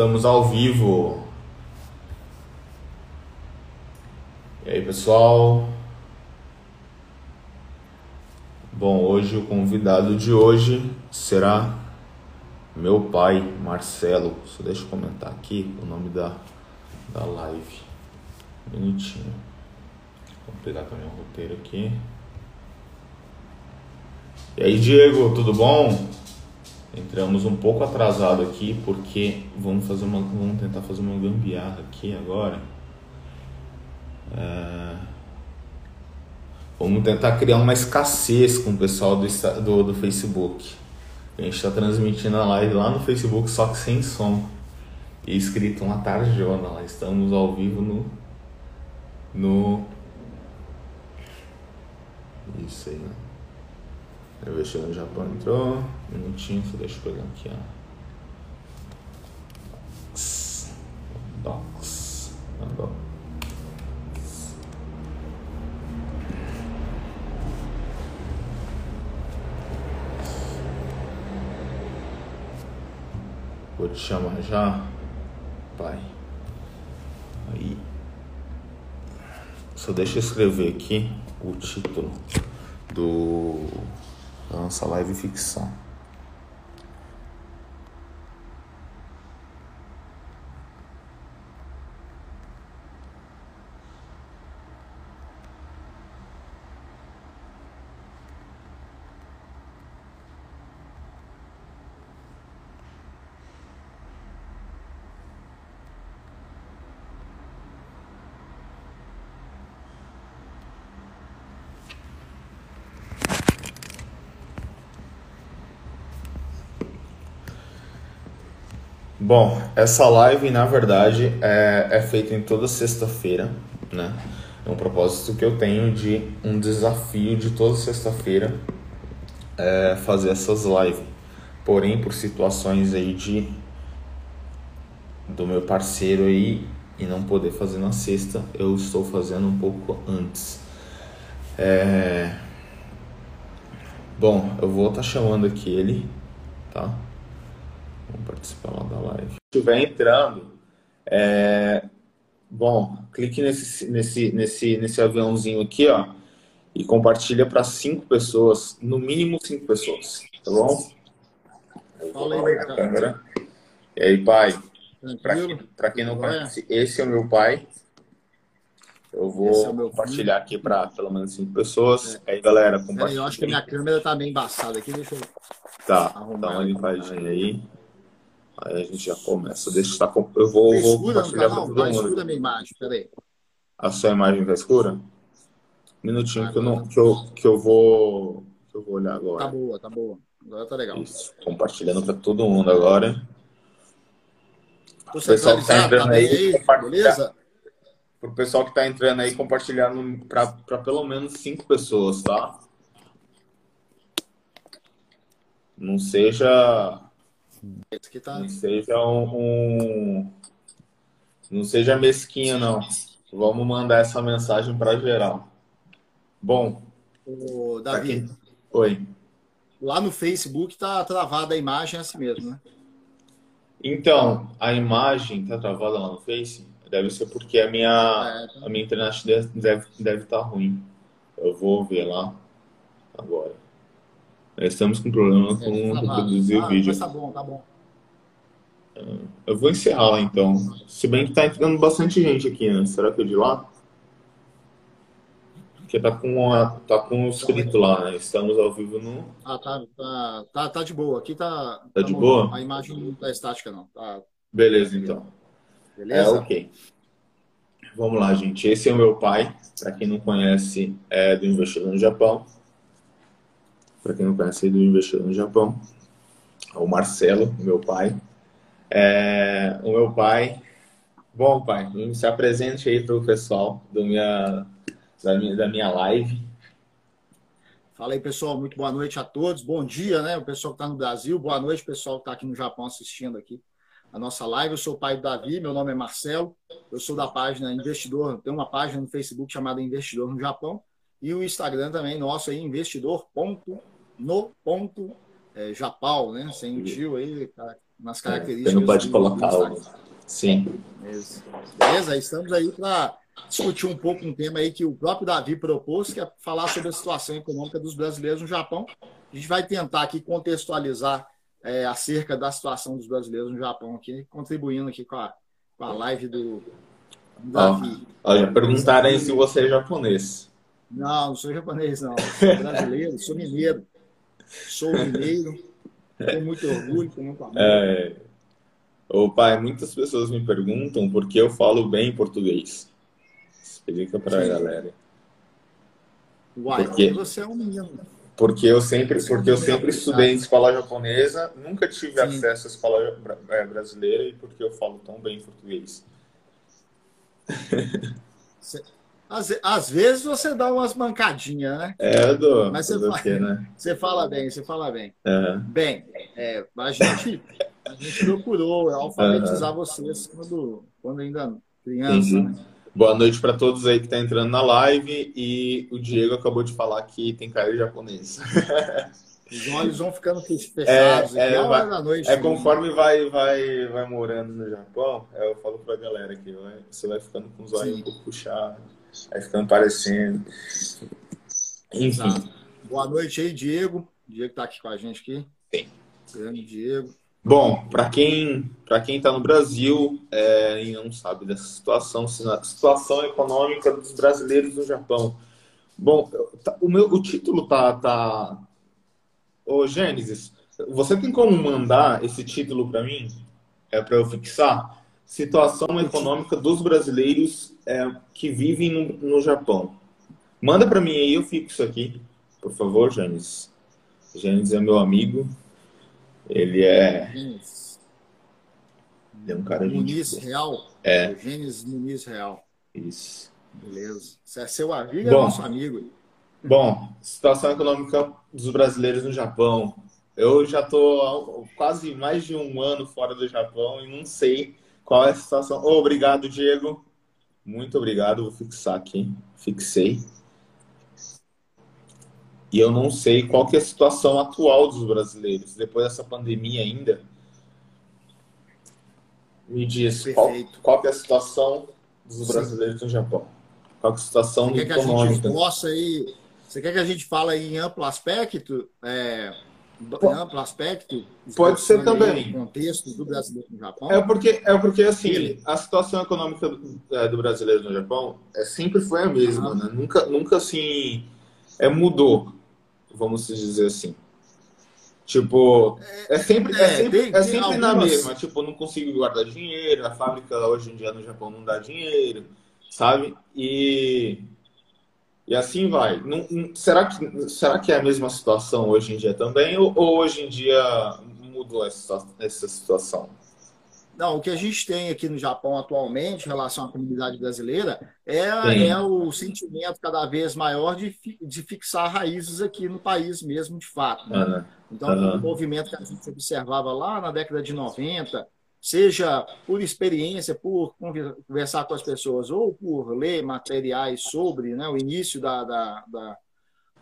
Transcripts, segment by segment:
Estamos ao vivo. E aí, pessoal? Bom, hoje o convidado de hoje será meu pai, Marcelo. Só deixa eu comentar aqui o nome da, da live. Minutinho. Vou pegar também o roteiro aqui. E aí, Diego, tudo bom? Entramos um pouco atrasado aqui porque vamos fazer uma, vamos tentar fazer uma gambiarra aqui agora. É... Vamos tentar criar uma escassez com o pessoal do, do, do Facebook. A gente está transmitindo a live lá no Facebook, só que sem som. E escrito uma tarjona lá. Estamos ao vivo no. No. Isso aí, né? Investir no Japão entrou. Um minutinho, só deixa eu pegar aqui, ó. Docs. Docs. Vou te chamar já, pai. Aí. Só deixa eu escrever aqui o título do da nossa live ficção. Bom, essa live na verdade é, é feita em toda sexta-feira, né? É um propósito que eu tenho de um desafio de toda sexta-feira é fazer essas lives. Porém, por situações aí de do meu parceiro aí e não poder fazer na sexta, eu estou fazendo um pouco antes. É... Bom, eu vou estar tá chamando aqui ele, tá? Vamos participar lá da live. Se estiver entrando, é... bom, clique nesse, nesse, nesse, nesse aviãozinho aqui, ó, e compartilha para cinco pessoas, no mínimo cinco pessoas, tá bom? Fala aí, a câmera. E aí, pai? Para quem, quem não conhece, esse é o meu pai. Eu vou é compartilhar aqui para pelo menos cinco pessoas. É. Aí, galera, compartilha. Eu acho que minha câmera tá meio embaçada aqui. Deixa eu. Tá, dá uma limpadinha aí. Aí a gente já começa. Deixa eu estar. Eu vou, tá vou compartilhar para todo mundo. Escura a minha imagem, peraí. A sua imagem tá escura? Um minutinho ah, que, eu não, que, eu, que eu vou. Que eu vou olhar agora. Tá boa, tá boa. Agora tá legal. Isso. Compartilhando para todo mundo agora. O pessoal que tá entrando aí, beleza? Pro pessoal que tá entrando aí, compartilhar para pelo menos cinco pessoas, tá? Não seja Tá... Não seja um, um, Não seja mesquinho, não. Vamos mandar essa mensagem para geral. Bom. O Davi. Quem... Oi. Lá no Facebook tá travada a imagem é assim mesmo, né? Então, a imagem tá travada lá no Face? Deve ser porque a minha, é, tá... a minha internet deve estar deve tá ruim. Eu vou ver lá agora. Estamos com problema com é, reproduzir o vídeo. Tá bom, tá bom. Eu vou encerrar lá então. Se bem que tá entrando bastante gente aqui, né? Será que é de lá? Porque tá com, a, tá com o escrito lá, né? Estamos ao vivo no. Ah, tá, tá, tá, tá de boa. Aqui tá. Tá, tá de bom. boa? A imagem não tá estática, não. Tá... Beleza, então. Beleza? É, ok. Vamos lá, gente. Esse é o meu pai. Para quem não conhece, é do Investidor no Japão. Para quem não conhece, do Investidor no Japão. É o Marcelo, meu pai. É, o meu pai. Bom, pai, se apresente aí para o pessoal do minha, da, minha, da minha live. Fala aí, pessoal. Muito boa noite a todos. Bom dia, né? O pessoal que está no Brasil. Boa noite, pessoal que está aqui no Japão assistindo aqui a nossa live. Eu sou o pai do Davi, meu nome é Marcelo. Eu sou da página Investidor. Tem uma página no Facebook chamada Investidor no Japão. E o Instagram também nosso aí, investidor.no.japão, é, né? Sem o tio aí, nas características. Você não pode colocar o... Sim. Beleza. Beleza? Estamos aí para discutir um pouco um tema aí que o próprio Davi propôs, que é falar sobre a situação econômica dos brasileiros no Japão. A gente vai tentar aqui contextualizar é, acerca da situação dos brasileiros no Japão aqui, contribuindo aqui com a, com a live do, Davi. olha, perguntaram aí se você é japonês. Não, não sou japonês, não. Sou brasileiro, sou mineiro. Sou mineiro, tenho muito orgulho, tenho muito amor. É... Ô pai, muitas pessoas me perguntam por que eu falo bem português. Explica para a galera. Uai, porque você é um menino. Porque eu sempre, porque eu sempre estudei em escola japonesa, nunca tive Sim. acesso à escola é, brasileira e porque eu falo tão bem português. Às, às vezes você dá umas mancadinhas, né? É, eu dou. Mas você, fala, quê, né? você fala bem, você fala bem. Uhum. Bem, é, a, gente, a gente procurou alfabetizar uhum. vocês quando, quando ainda criança, né? Boa noite para todos aí que estão tá entrando na live. E o Diego acabou de falar que tem cara japonês. Os olhos vão ficando fechados. É, é, vai, noite, é conforme vai, vai, vai morando no Japão, é, eu falo para a galera que você vai ficando com os olhos Sim. um pouco puxados, vai ficando parecendo. Enfim. Exato. Boa noite aí, Diego. Diego está aqui com a gente aqui. Sim. Grande Diego. Bom, para quem para quem está no Brasil é, e não sabe dessa situação, situação econômica dos brasileiros no Japão. Bom, tá, o meu o título tá tá. Ô Gênesis, você tem como mandar esse título para mim? É para eu fixar situação econômica dos brasileiros é, que vivem no, no Japão. Manda para mim aí, eu fixo aqui, por favor, Gênesis. Gênesis é meu amigo. Ele é. Ele é um cara de. Muniz Real? É. Gênesis Muniz Real. Isso. Beleza. Você é seu amigo é nosso amigo. Bom, situação econômica dos brasileiros no Japão. Eu já estou quase mais de um ano fora do Japão e não sei qual é a situação. Oh, obrigado, Diego. Muito obrigado. Vou fixar aqui. Fixei. E eu não sei qual que é a situação atual dos brasileiros, depois dessa pandemia ainda. Me diz, qual, qual que é a situação dos brasileiros Sim. no Japão? Qual é a situação você quer econômica? Que a gente possa aí, você quer que a gente fale em amplo aspecto? É, em amplo aspecto? Pode ser também. contexto do brasileiro no Japão? É porque, é porque assim, a situação econômica do, é, do brasileiro no Japão é, sempre foi a mesma, né? Nunca, nunca assim, é, mudou vamos dizer assim. Tipo, é sempre, é, é sempre, tem, é sempre algumas... na mesma. Tipo, não consigo guardar dinheiro, a fábrica hoje em dia no Japão não dá dinheiro, sabe? E, e assim vai. Não, será, que, será que é a mesma situação hoje em dia também? Ou, ou hoje em dia mudou essa, essa situação? Não, o que a gente tem aqui no Japão atualmente, em relação à comunidade brasileira, é, é o sentimento cada vez maior de, de fixar raízes aqui no país mesmo, de fato. Né? Uhum. Então, uhum. o movimento que a gente observava lá na década de 90, seja por experiência, por conversar com as pessoas, ou por ler materiais sobre né, o início da, da, da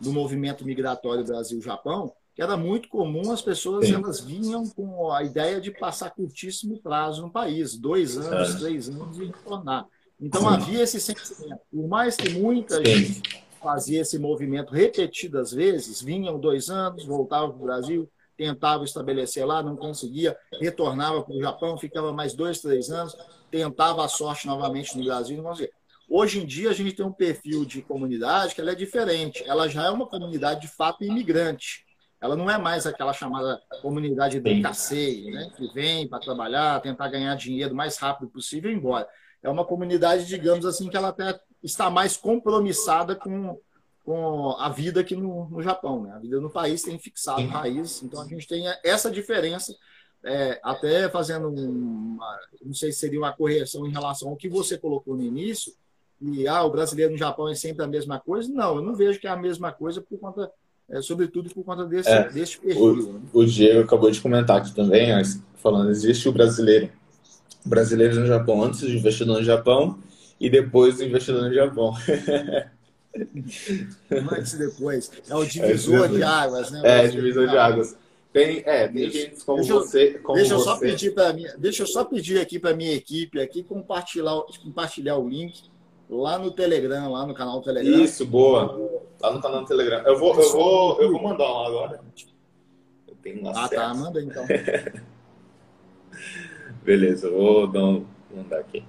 do movimento migratório Brasil-Japão, que era muito comum, as pessoas elas vinham com a ideia de passar curtíssimo prazo no país, dois anos, três anos e retornar. Então havia esse sentimento. Por mais que muita gente fazia esse movimento repetidas vezes, vinham dois anos, voltavam para o Brasil, tentavam estabelecer lá, não conseguia, retornava para o Japão, ficava mais dois, três anos, tentava a sorte novamente no Brasil, não conseguia. Hoje em dia a gente tem um perfil de comunidade que ela é diferente. Ela já é uma comunidade de fato imigrante. Ela não é mais aquela chamada comunidade do casseio, né? que vem para trabalhar, tentar ganhar dinheiro o mais rápido possível e ir embora. É uma comunidade, digamos assim, que ela até está mais compromissada com, com a vida aqui no, no Japão. Né? A vida no país tem fixado raiz, então a gente tem essa diferença, é, até fazendo uma, não sei se seria uma correção em relação ao que você colocou no início, e ah, o brasileiro no Japão é sempre a mesma coisa. Não, eu não vejo que é a mesma coisa por conta é, sobretudo por conta desse, é, desse perfil. O, né? o Diego acabou de comentar aqui também, falando, existe o brasileiro. Brasileiros no Japão antes de investidor no Japão e depois do investidor no Japão. Antes e depois. É o divisor é, de águas, né? É, divisor de águas. Tem, é, tem gente como deixa você. Como deixa eu você. só pedir mim, deixa eu só pedir aqui para minha equipe aqui compartilhar, compartilhar o link lá no Telegram, lá no canal do Telegram. Isso, boa. Lá no canal do Telegram. Eu vou, eu vou, eu vou mandar lá agora. Eu tenho um Ah, tá, manda então. Beleza, vou dar um, mandar aqui.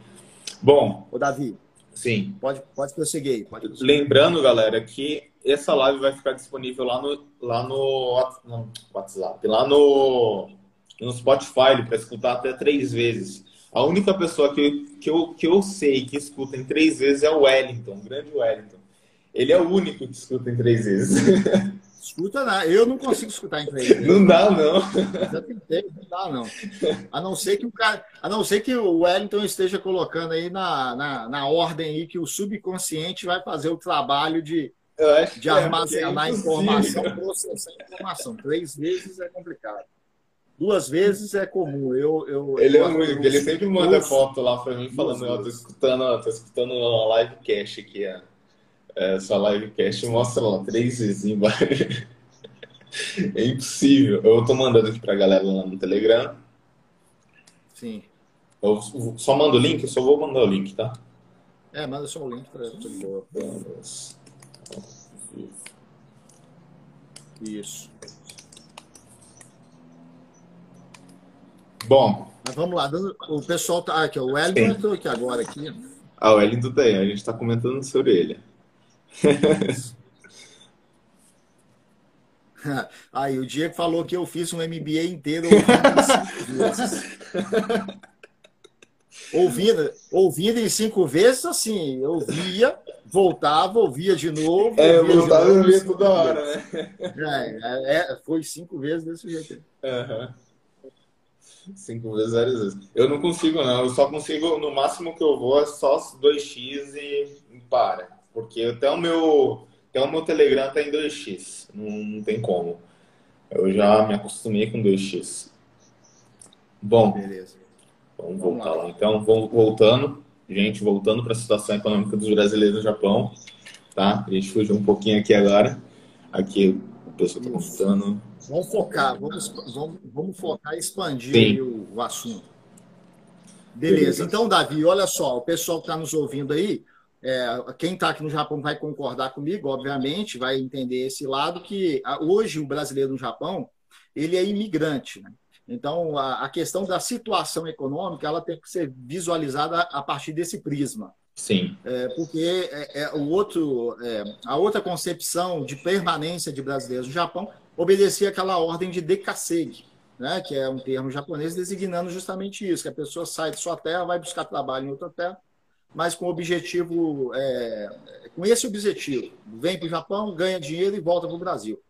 Bom. Ô, Davi. Sim. Pode, pode prosseguir. Pode prosseguir. Lembrando, galera, que essa live vai ficar disponível lá no, lá no, no WhatsApp, lá no, no Spotify para escutar até três vezes. A única pessoa que, que, eu, que eu sei que escuta em três vezes é o Wellington, o grande Wellington. Ele é o único que escuta em três vezes. Escuta, não. Eu não consigo escutar em três vezes. Não dá, não. Já tentei, não dá, não. A não ser que o cara, a não ser que o Wellington esteja colocando aí na, na, na ordem aí que o subconsciente vai fazer o trabalho de, de é, armazenar é informação, processar informação. Três vezes é complicado. Duas vezes é comum. Eu, eu, ele eu, é único, ele sempre manda foto lá para mim falando, eu tô escutando, ó, tô escutando uma livecast aqui, ó. Essa livecast mostra lá três vezes embaixo. É impossível. Eu tô mandando aqui pra galera lá no Telegram. Sim. Eu só mando o link? Eu só vou mandar o link, tá? É, manda só o link pra. Isso. Bom. Mas vamos lá, o pessoal tá aqui, o Wellington aqui agora aqui. Ah, o Wellington tem, a gente tá comentando sobre ele. Aí o Diego falou que eu fiz um MBA inteiro ouvindo, ouvindo em cinco vezes, assim, eu via, voltava, ouvia de novo. É, eu voltava e ouvia toda hora, né? É, é, foi cinco vezes desse jeito. Uhum. Cinco vezes, várias vezes. Eu não consigo, não. Eu só consigo, no máximo que eu vou é só 2x e para. Porque até o meu, até o meu Telegram tá em 2x. Não, não tem como. Eu já me acostumei com 2x. Bom, Beleza. vamos, vamos voltar lá. lá. Então, vamos voltando. Gente, voltando para a situação econômica dos brasileiros no Japão. Tá? A gente fugiu um pouquinho aqui agora. Aqui o pessoal está contando. Vamos focar, vamos, vamos, vamos focar e expandir o, o, assunto. Beleza. Beleza. Então, Davi, olha só, o pessoal que está nos ouvindo aí, é, quem está aqui no Japão vai concordar comigo, obviamente, vai entender esse lado que hoje o brasileiro no Japão ele é imigrante. Né? Então, a, a, questão da situação econômica ela tem que ser visualizada a partir desse prisma. Sim. É, porque é, é, o outro, é, a outra concepção de permanência de brasileiros no Japão obedecia àquela ordem de dekasegi, né? que é um termo japonês designando justamente isso, que a pessoa sai de sua terra, vai buscar trabalho em outra terra, mas com objetivo, é, com esse objetivo. Vem para o Japão, ganha dinheiro e volta para o Brasil.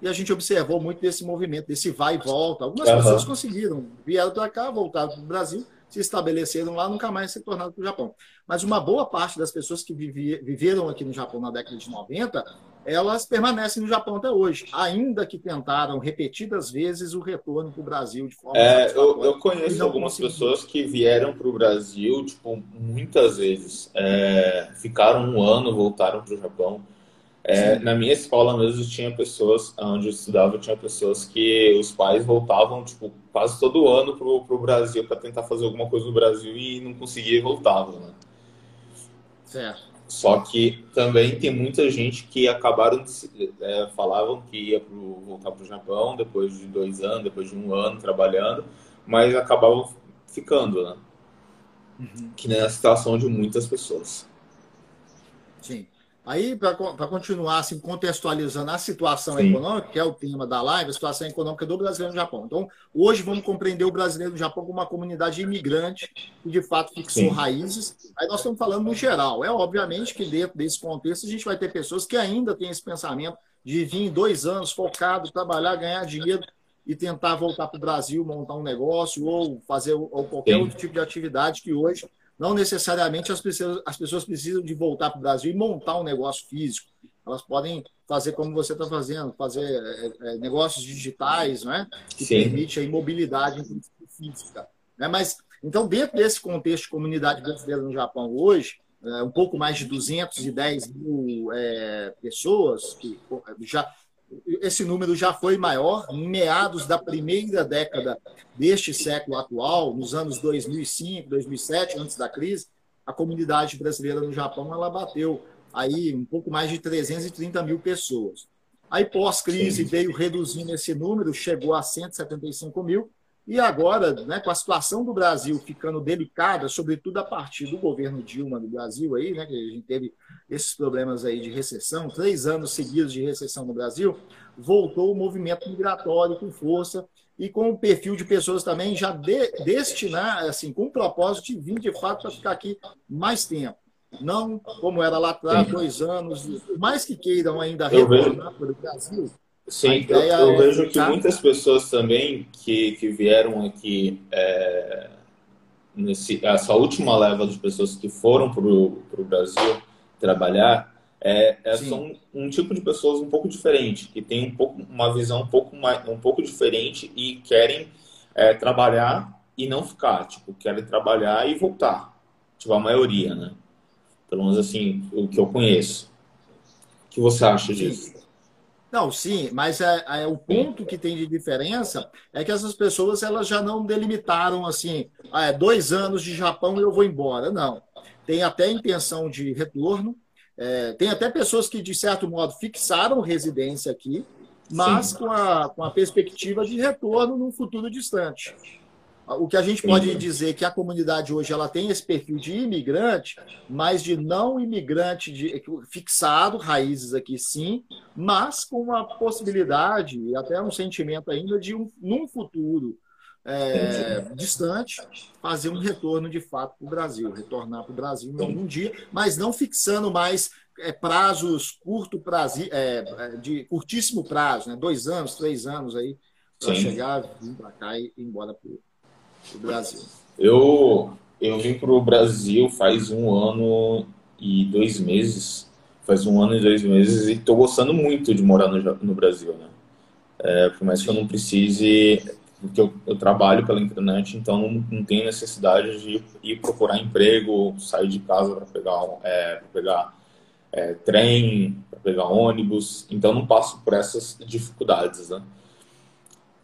E a gente observou muito desse movimento, desse vai e volta. Algumas uhum. pessoas conseguiram, vieram para cá, voltaram para o Brasil, se estabeleceram lá, nunca mais se tornaram para o Japão. Mas uma boa parte das pessoas que viveram aqui no Japão na década de 90 elas permanecem no Japão até hoje, ainda que tentaram repetidas vezes o retorno para o Brasil de forma. É, eu, eu, conheço algumas pessoas que vieram para o Brasil, tipo, muitas vezes. É, ficaram um ano, voltaram para o Japão. É, na minha escola mesmo tinha pessoas, onde eu estudava, tinha pessoas que os pais voltavam, tipo, quase todo ano para o Brasil para tentar fazer alguma coisa no Brasil e não conseguia e voltavam, né? Certo. Só que também tem muita gente que acabaram de, é, falavam que ia pro, voltar para o Japão depois de dois anos, depois de um ano trabalhando, mas acabavam ficando, né? Uhum. Que nem a situação de muitas pessoas. Sim. Aí, para continuar assim, contextualizando a situação Sim. econômica, que é o tema da live, a situação econômica do brasileiro no Japão. Então, hoje vamos compreender o brasileiro no Japão como uma comunidade imigrante que, de fato, fixou Sim. raízes. Aí nós estamos falando no geral. É obviamente que dentro desse contexto a gente vai ter pessoas que ainda têm esse pensamento de vir dois anos focado, trabalhar, ganhar dinheiro e tentar voltar para o Brasil, montar um negócio ou fazer ou qualquer Sim. outro tipo de atividade que hoje não necessariamente as pessoas, as pessoas precisam de voltar para o Brasil e montar um negócio físico. Elas podem fazer como você está fazendo, fazer é, é, negócios digitais, né? que Sim. permite a imobilidade física. Né? Mas, então, dentro desse contexto de comunidade brasileira no Japão hoje, é, um pouco mais de 210 mil é, pessoas que já esse número já foi maior. Em meados da primeira década deste século atual, nos anos 2005, 2007, antes da crise, a comunidade brasileira no Japão ela bateu aí um pouco mais de 330 mil pessoas. Aí, pós-crise, veio reduzindo esse número, chegou a 175 mil, e agora, né, com a situação do Brasil ficando delicada, sobretudo a partir do governo Dilma do Brasil, aí, né, que a gente teve esses problemas aí de recessão, três anos seguidos de recessão no Brasil, voltou o movimento migratório com força e com o perfil de pessoas também já de, destinar, assim, com o propósito de vir de fato para ficar aqui mais tempo. Não como era lá atrás, dois anos, por mais que queiram ainda retornar para o Brasil. Sim, eu, eu é vejo que muitas pessoas também que, que vieram aqui, é, nesse, essa última leva de pessoas que foram para o Brasil trabalhar, é, é são um tipo de pessoas um pouco diferente, que tem um pouco, uma visão um pouco, mais, um pouco diferente e querem é, trabalhar e não ficar. Tipo, querem trabalhar e voltar. Tipo, a maioria, né? Pelo menos assim, o que eu conheço. O que você acha disso? Não, sim, mas é, é, o ponto que tem de diferença é que essas pessoas elas já não delimitaram assim, ah, é dois anos de Japão e eu vou embora. Não. Tem até intenção de retorno. É, tem até pessoas que, de certo modo, fixaram residência aqui, mas com a, com a perspectiva de retorno num futuro distante. O que a gente pode dizer é que a comunidade hoje ela tem esse perfil de imigrante, mas de não imigrante de, fixado, raízes aqui sim, mas com uma possibilidade e até um sentimento ainda de um, num futuro é, distante fazer um retorno de fato para o Brasil, retornar para o Brasil em algum dia, mas não fixando mais é, prazos curto prazo, é, é, de curtíssimo prazo, né? dois anos, três anos aí para chegar, vir para cá e ir embora para o Brasil? Eu, eu vim para o Brasil faz um ano e dois meses. Faz um ano e dois meses e estou gostando muito de morar no, no Brasil, né? É, por mais que eu não precise, porque eu, eu trabalho pela internet, então não, não tenho necessidade de ir procurar emprego, sair de casa para pegar, é, pegar é, trem, para pegar ônibus, então não passo por essas dificuldades, né?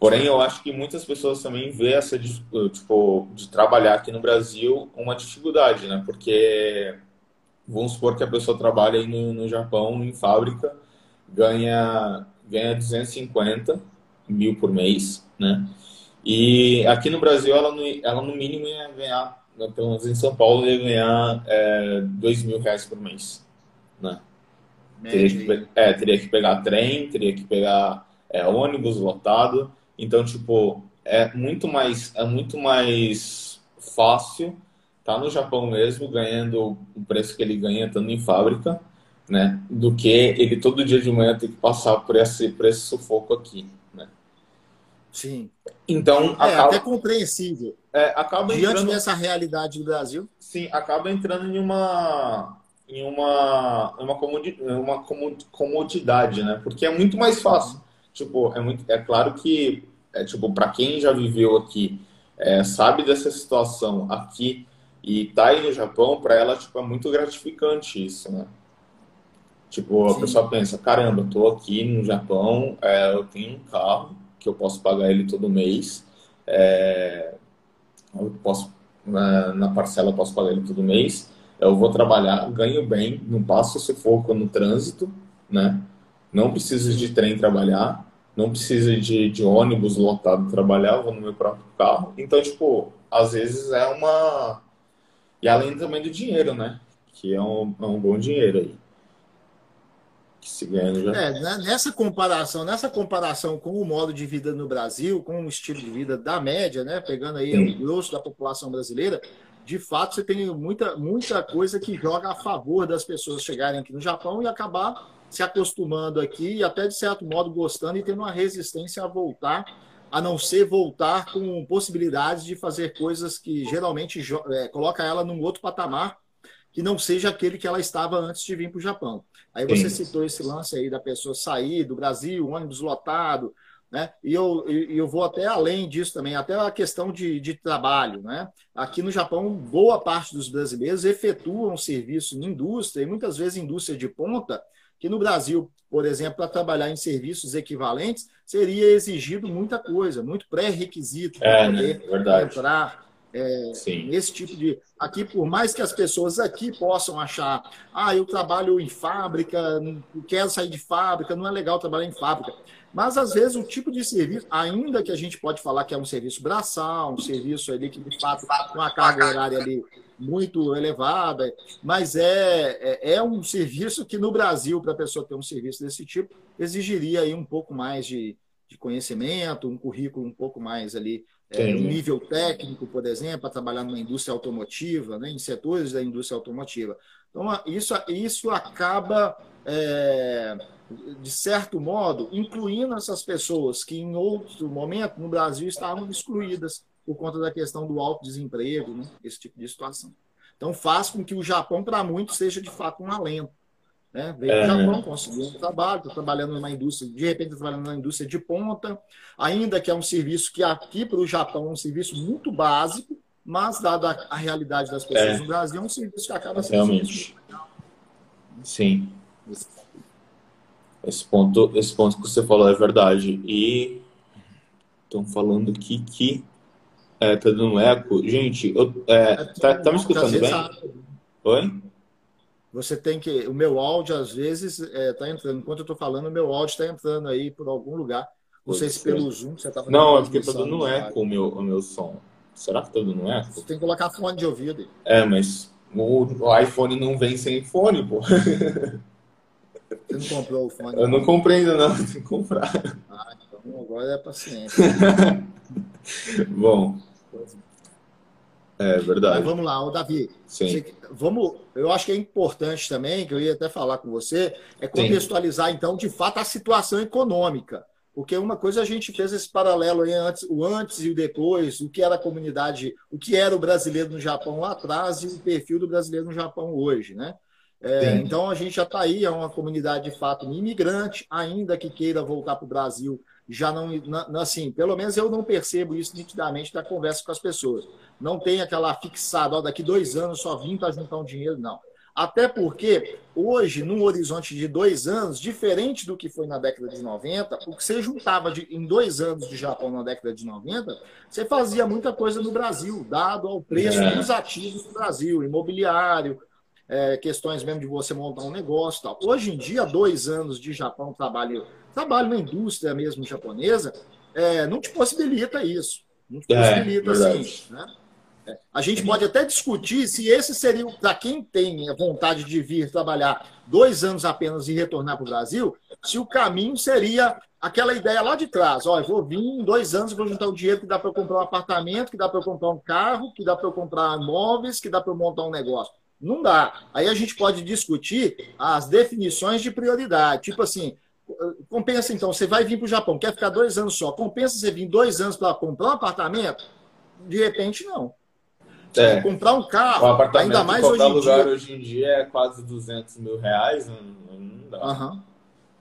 Porém, eu acho que muitas pessoas também vê essa tipo de trabalhar aqui no Brasil uma dificuldade, né? Porque vamos supor que a pessoa trabalha aí no, no Japão em fábrica, ganha ganha 250 mil por mês, né? E aqui no Brasil ela no, ela no mínimo ia ganhar, pelo menos em São Paulo ia ganhar é, 2 mil reais por mês, né? Teria que, é, teria que pegar trem, teria que pegar é, ônibus lotado. Então, tipo, é muito mais, é muito mais fácil tá no Japão mesmo, ganhando o preço que ele ganha estando em fábrica, né? Do que ele todo dia de manhã ter que passar por esse, por esse sufoco aqui, né? Sim. Então, é acaba, até compreensível. É, acaba Diante entrando, dessa realidade do Brasil. Sim, acaba entrando em uma em uma uma, uma comodidade, né? Porque é muito mais fácil tipo, é muito, é claro que, é, tipo, para quem já viveu aqui, é, sabe dessa situação aqui e tá aí no Japão, para ela, tipo, é muito gratificante isso, né? Tipo, a Sim. pessoa pensa, caramba, eu tô aqui no Japão, é, eu tenho um carro que eu posso pagar ele todo mês, é, eu posso, na, na parcela eu posso pagar ele todo mês, eu vou trabalhar, ganho bem, não passo sufoco no trânsito, né? Não preciso de trem trabalhar, não preciso de, de ônibus lotado trabalhar, vou no meu próprio carro. Então, tipo, às vezes é uma. E além também do dinheiro, né? Que é um, é um bom dinheiro aí. Que se ganha já. É, né, nessa comparação, nessa comparação com o modo de vida no Brasil, com o estilo de vida da média, né? Pegando aí Sim. o grosso da população brasileira, de fato você tem muita, muita coisa que joga a favor das pessoas chegarem aqui no Japão e acabar se acostumando aqui e até de certo modo gostando e tendo uma resistência a voltar, a não ser voltar com possibilidades de fazer coisas que geralmente é, coloca ela num outro patamar que não seja aquele que ela estava antes de vir para o Japão. Aí você Sim. citou esse lance aí da pessoa sair do Brasil, ônibus lotado, né? E eu, eu vou até além disso também, até a questão de, de trabalho. Né? Aqui no Japão, boa parte dos brasileiros efetuam serviço em indústria, e muitas vezes indústria de ponta, que no Brasil, por exemplo, para trabalhar em serviços equivalentes, seria exigido muita coisa, muito pré-requisito para é, né? poder né? entrar é, nesse tipo de. Aqui, por mais que as pessoas aqui possam achar, ah, eu trabalho em fábrica, quero sair de fábrica, não é legal trabalhar em fábrica. Mas, às vezes, o tipo de serviço, ainda que a gente pode falar que é um serviço braçal, um serviço ali que, de fato, tem uma carga horária ali muito elevada, mas é, é, é um serviço que, no Brasil, para a pessoa ter um serviço desse tipo, exigiria aí um pouco mais de, de conhecimento, um currículo um pouco mais ali é, um nível técnico, por exemplo, para trabalhar numa indústria automotiva, né, em setores da indústria automotiva. Então, isso, isso acaba, é, de certo modo, incluindo essas pessoas que, em outro momento, no Brasil, estavam excluídas por conta da questão do alto desemprego, né, esse tipo de situação. Então, faz com que o Japão, para muitos, seja de fato um alento. Né? Veio é. para o Japão, conseguiu um trabalho, está trabalhando numa indústria, de repente está trabalhando numa indústria de ponta, ainda que é um serviço que aqui para o Japão é um serviço muito básico, mas dada a, realidade das pessoas é. no Brasil, é um serviço que acaba sendo. Realmente. Sim. Esse ponto, esse ponto que você falou é verdade. E estão falando aqui que é, tá dando eco. Gente, eu, é, é tá, tá me escutando bem? Oi? você tem que. O meu áudio, às vezes, está é, tá entrando. Enquanto eu estou falando, o meu áudio está entrando aí por algum lugar. Não sei se pelo Zoom você está fazendo. Não, é porque está dando eco o meu, o meu som. Será que está dando eco? Você tem que colocar fone de ouvido. É, mas o, o iPhone não vem sem fone, pô. Você não comprou o fone? Eu não, não comprei ainda, não. Tem que comprar. Ah, então agora é paciência. Bom. É verdade. Mas vamos lá, o Davi. Sim. vamos, eu acho que é importante também, que eu ia até falar com você, é contextualizar, Sim. então, de fato, a situação econômica. Porque uma coisa a gente fez esse paralelo aí antes, o antes e o depois, o que era a comunidade, o que era o brasileiro no Japão lá atrás e o perfil do brasileiro no Japão hoje, né? É, então a gente já está aí, é uma comunidade de fato imigrante, ainda que queira voltar para o Brasil já não, assim, pelo menos eu não percebo isso nitidamente da conversa com as pessoas. Não tem aquela fixada, ó, daqui dois anos só vim para juntar um dinheiro, não. Até porque, hoje, num horizonte de dois anos, diferente do que foi na década de 90, o que você juntava de, em dois anos de Japão na década de 90, você fazia muita coisa no Brasil, dado ao preço é. dos ativos do Brasil, imobiliário, é, questões mesmo de você montar um negócio tal. Hoje em dia, dois anos de Japão trabalho trabalho na indústria mesmo japonesa, é, não te possibilita isso. Não te é, possibilita é, assim. Né? É, a gente pode até discutir se esse seria, para quem tem a vontade de vir trabalhar dois anos apenas e retornar para o Brasil, se o caminho seria aquela ideia lá de trás. Ó, eu vou vir em dois anos, vou juntar o dinheiro que dá para eu comprar um apartamento, que dá para eu comprar um carro, que dá para eu comprar móveis, que dá para eu montar um negócio. Não dá. Aí a gente pode discutir as definições de prioridade. Tipo assim, Compensa então, você vai vir para o Japão, quer ficar dois anos só. Compensa você vir dois anos para comprar um apartamento? De repente, não. É. Comprar um carro, um ainda mais hoje em lugar dia. hoje em dia é quase 200 mil reais, não, não dá. Uhum.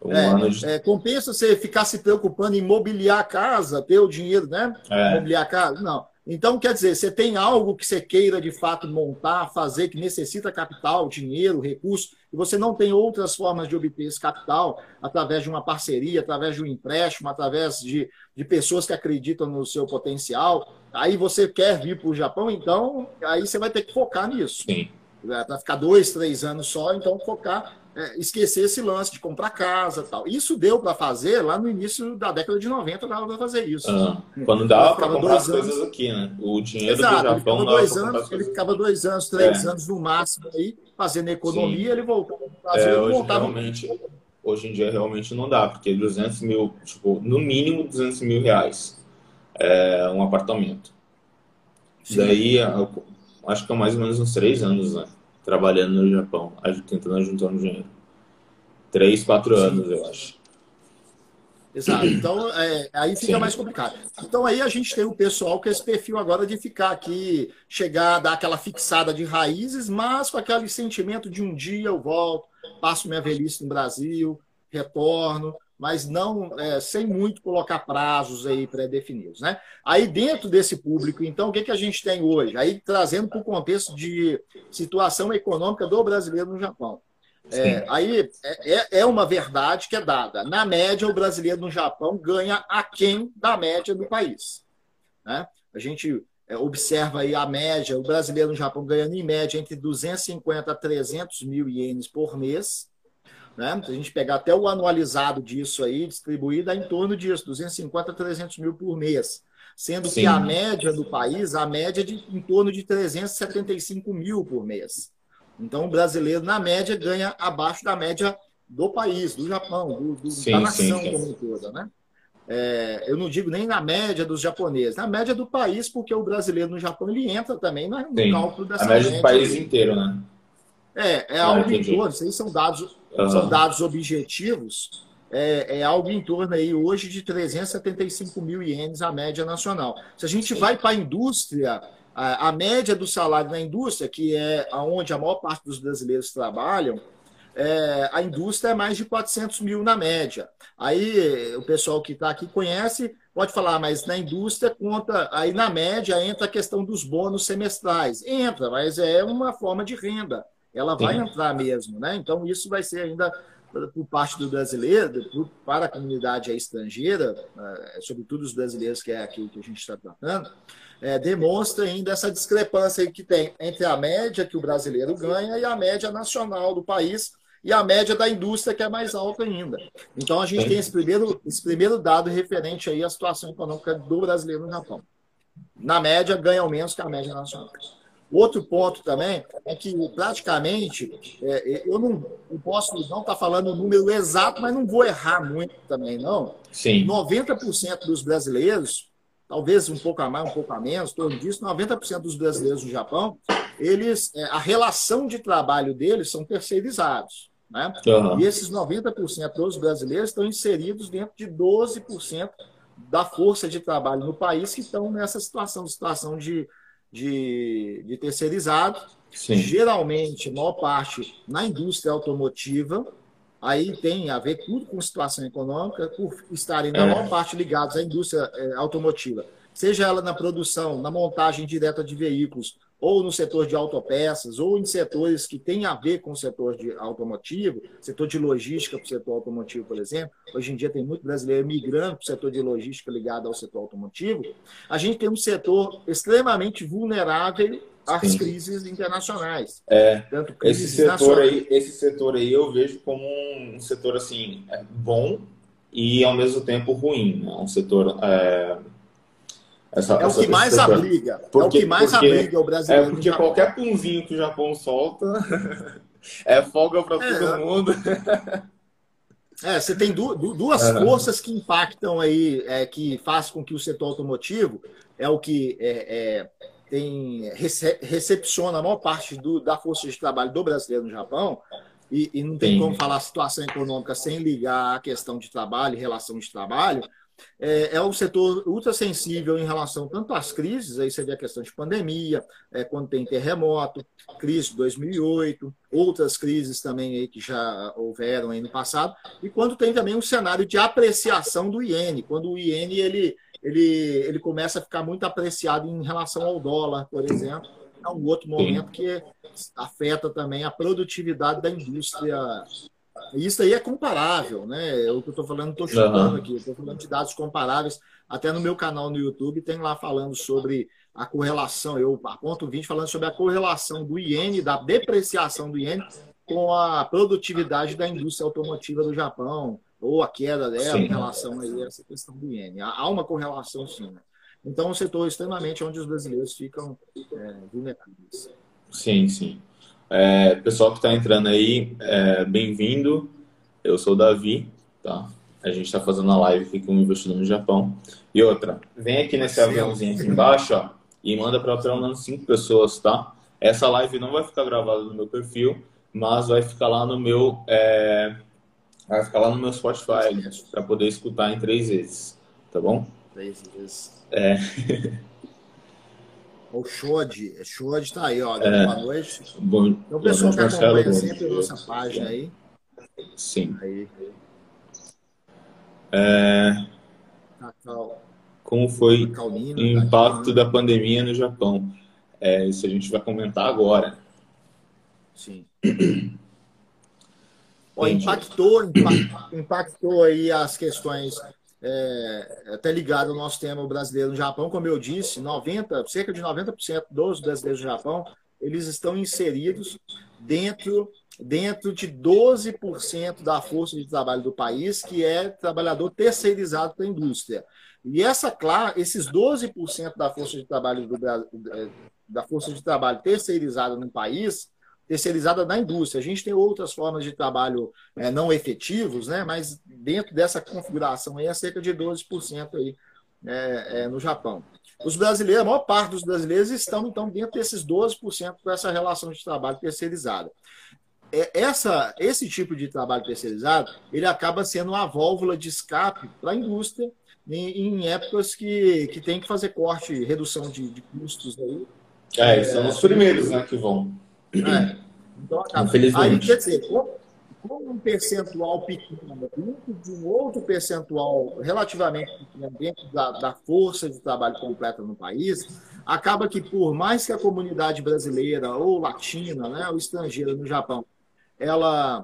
Um é, de... é, compensa você ficar se preocupando em mobiliar a casa, ter o dinheiro, né? É. Mobiliar a casa? Não. Então, quer dizer, você tem algo que você queira de fato montar, fazer, que necessita capital, dinheiro, recurso, e você não tem outras formas de obter esse capital através de uma parceria, através de um empréstimo, através de, de pessoas que acreditam no seu potencial. Aí você quer vir para o Japão, então aí você vai ter que focar nisso. Sim. Para ficar dois, três anos só, então focar é, esquecer esse lance de comprar casa tal. Isso deu para fazer lá no início da década de 90, dava para fazer isso. Ah, quando dava para comprar as coisas aqui, né? O dinheiro Exato, do Japão ele dois anos, ele ficava dois anos, três é. anos no máximo aí, fazendo economia, Sim. ele voltava para o Brasil, é, hoje, voltava... realmente, hoje em dia realmente não dá, porque 200 mil, tipo, no mínimo 200 mil reais é um apartamento. Sim. Daí, acho que é mais ou menos uns três anos, né? Trabalhando no Japão, tentando juntar um dinheiro. Três, quatro anos, eu acho. Exato. Então, é, aí fica Sim. mais complicado. Então, aí a gente tem o pessoal com esse perfil agora de ficar aqui, chegar, dar aquela fixada de raízes, mas com aquele sentimento de um dia eu volto, passo minha velhice no Brasil, retorno mas não é, sem muito colocar prazos aí pré-definidos. Né? Aí dentro desse público, então, o que, que a gente tem hoje? Aí trazendo para o contexto de situação econômica do brasileiro no Japão. É, aí é, é, é uma verdade que é dada. Na média, o brasileiro no Japão ganha aquém da média do país. Né? A gente é, observa aí a média, o brasileiro no Japão ganhando em média entre 250 a 300 mil ienes por mês. Né? Se a gente pegar até o anualizado disso aí, distribuído, dá em torno disso, 250 a 300 mil por mês. Sendo Sim. que a média do país, a média é de em torno de 375 mil por mês. Então, o brasileiro, na média, ganha abaixo da média do país, do Japão, do, do, sim, da nação sim, sim. como toda, né? É, eu não digo nem na média dos japoneses, na média do país, porque o brasileiro no Japão ele entra também no Sim, cálculo dessa a média, média do país inteiro, né? É, é ah, algo em torno, isso aí são dados, uhum. são dados objetivos, é, é, algo em torno aí hoje de 375 mil ienes a média nacional. Se a gente vai para a indústria, a, média do salário na indústria, que é onde a maior parte dos brasileiros trabalham, é, a indústria é mais de 400 mil na média. Aí o pessoal que está aqui conhece, pode falar, mas na indústria conta, aí na média entra a questão dos bônus semestrais. Entra, mas é uma forma de renda. Ela vai Sim. entrar mesmo, né? Então isso vai ser ainda por parte do brasileiro, para a comunidade estrangeira, é, sobretudo os brasileiros, que é aquilo que a gente está tratando, é, demonstra ainda essa discrepância que tem entre a média que o brasileiro ganha e a média nacional do país, e a média da indústria, que é mais alta ainda. Então, a gente tem esse primeiro, esse primeiro dado referente aí à situação econômica do brasileiro no Japão. Na média, ganha menos que a média nacional. Outro ponto também é que, praticamente, é, eu não eu posso não estar tá falando o número exato, mas não vou errar muito também, não. Sim. 90% dos brasileiros, talvez um pouco a mais, um pouco a menos, torno disso, 90% dos brasileiros no Japão, eles, é, a relação de trabalho deles são terceirizados. Né? Uhum. E esses 90% dos brasileiros estão inseridos dentro de 12% da força de trabalho no país que estão nessa situação, situação de, de, de terceirizado. Sim. Geralmente, maior parte na indústria automotiva, aí tem a ver tudo com situação econômica, por estarem na é. maior parte ligados à indústria é, automotiva, seja ela na produção, na montagem direta de veículos, ou no setor de autopeças, ou em setores que têm a ver com o setor de automotivo, setor de logística para o setor automotivo, por exemplo. Hoje em dia tem muito brasileiro migrando para o setor de logística ligado ao setor automotivo. A gente tem um setor extremamente vulnerável às Sim. crises internacionais. É, Tanto esse setor aí, esse setor aí eu vejo como um setor assim é bom e ao mesmo tempo ruim, né? um setor é essa, é o que mais abriga. Porque, é o que mais porque, abriga o brasileiro. É porque qualquer punzinho que o Japão solta é folga para é, todo mundo. É, você tem du duas forças que impactam aí, é, que faz com que o setor automotivo é o que é, é, tem rece recepciona a maior parte do, da força de trabalho do brasileiro no Japão. E, e não tem Sim. como falar situação econômica sem ligar a questão de trabalho, relação de trabalho é, é um setor ultra sensível em relação tanto às crises, aí você vê a questão de pandemia, é, quando tem terremoto, crise de 2008, outras crises também aí que já houveram aí no passado, e quando tem também um cenário de apreciação do iene, quando o iene ele, ele, ele começa a ficar muito apreciado em relação ao dólar, por exemplo, é um outro momento que afeta também a produtividade da indústria isso aí é comparável, né? O que eu estou falando, estou chutando uhum. aqui, estou falando de dados comparáveis. Até no meu canal no YouTube tem lá falando sobre a correlação, eu aponto 20 falando sobre a correlação do iene, da depreciação do iene com a produtividade da indústria automotiva do Japão, ou a queda dela sim. em relação a essa questão do iene. Há uma correlação sim. Né? Então, é um setor extremamente onde os brasileiros ficam é, vulneráveis. Sim, sim. É, pessoal que está entrando aí, é, bem-vindo. Eu sou o Davi, tá? A gente está fazendo a live aqui com o investidor no Japão. E outra, vem aqui nesse aviãozinho aqui embaixo, ó, e manda para pelo menos cinco pessoas, tá? Essa live não vai ficar gravada no meu perfil, mas vai ficar lá no meu, é, vai ficar lá no meu Spotify para poder escutar em três vezes, tá bom? Três vezes. É. O Xode, Xode está aí, ó. É, boa noite. Bom, então, o pessoal que acompanha sempre a nossa página aí. Sim. Aí. É... Como foi o impacto da pandemia no Japão? É, isso a gente vai comentar agora. Sim. Ó, impactou, impactou, impactou aí as questões é, até ligado ao nosso tema brasileiro no Japão, como eu disse, 90, cerca de 90% dos brasileiros no Japão, eles estão inseridos dentro, dentro de 12% da força de trabalho do país, que é trabalhador terceirizado para a indústria. E essa, esses 12% da força de trabalho do, da força de trabalho terceirizada no país, terceirizada na indústria. A gente tem outras formas de trabalho é, não efetivos, né? mas dentro dessa configuração aí é cerca de 12% aí, é, é, no Japão. Os brasileiros, a maior parte dos brasileiros estão, então, dentro desses 12% com essa relação de trabalho terceirizada. É, essa, esse tipo de trabalho terceirizado, ele acaba sendo uma válvula de escape para a indústria em, em, épocas que, que tem que fazer corte, redução de, de custos. Aí. É, são os primeiros né, que vão. É. Então, acaba. Aí, quer dizer, com um percentual pequeno dentro de um outro percentual relativamente pequeno dentro da, da, força de trabalho completa no país, acaba que por mais que a comunidade brasileira ou latina, né, ou estrangeira no Japão, ela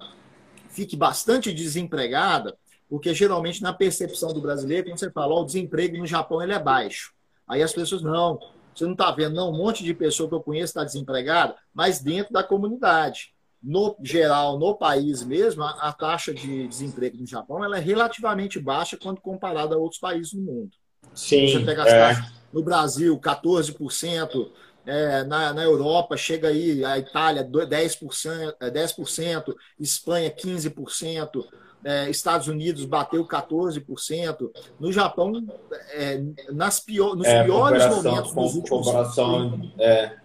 fique bastante desempregada, porque geralmente na percepção do brasileiro, quando você fala, oh, o desemprego no Japão ele é baixo. Aí as pessoas, não, você não está vendo, não, um monte de pessoa que eu conheço está desempregada, mas dentro da comunidade. No geral, no país mesmo, a, a, taxa de desemprego no Japão ela é relativamente baixa quando comparada a outros países do mundo. Sim. Você pega as é. taxas no Brasil, 14%, é, na, na Europa chega aí, a Itália 10%, 10% Espanha 15%, é, Estados Unidos bateu 14%. No Japão, é, nas pior, nos é, piores momentos dos últimos comparação, é,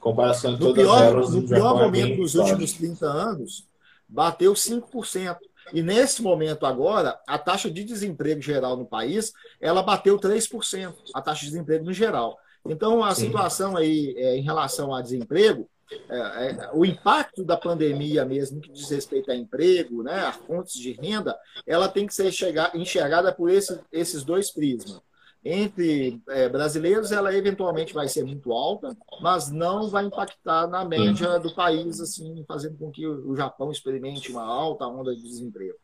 comparação no pior, no pior é momento dos últimos 30 anos, bateu 5%. E nesse momento agora, a taxa de desemprego geral no país, ela bateu 3%, a taxa de desemprego no geral. Então, a Sim. situação aí é, em relação a desemprego, o impacto da pandemia mesmo, que diz respeito a emprego, né, a fontes de renda, ela tem que ser enxergada por esse, esses dois prismas. Entre é, brasileiros, ela eventualmente vai ser muito alta, mas não vai impactar na média do país, assim, fazendo com que o Japão experimente uma alta onda de desemprego.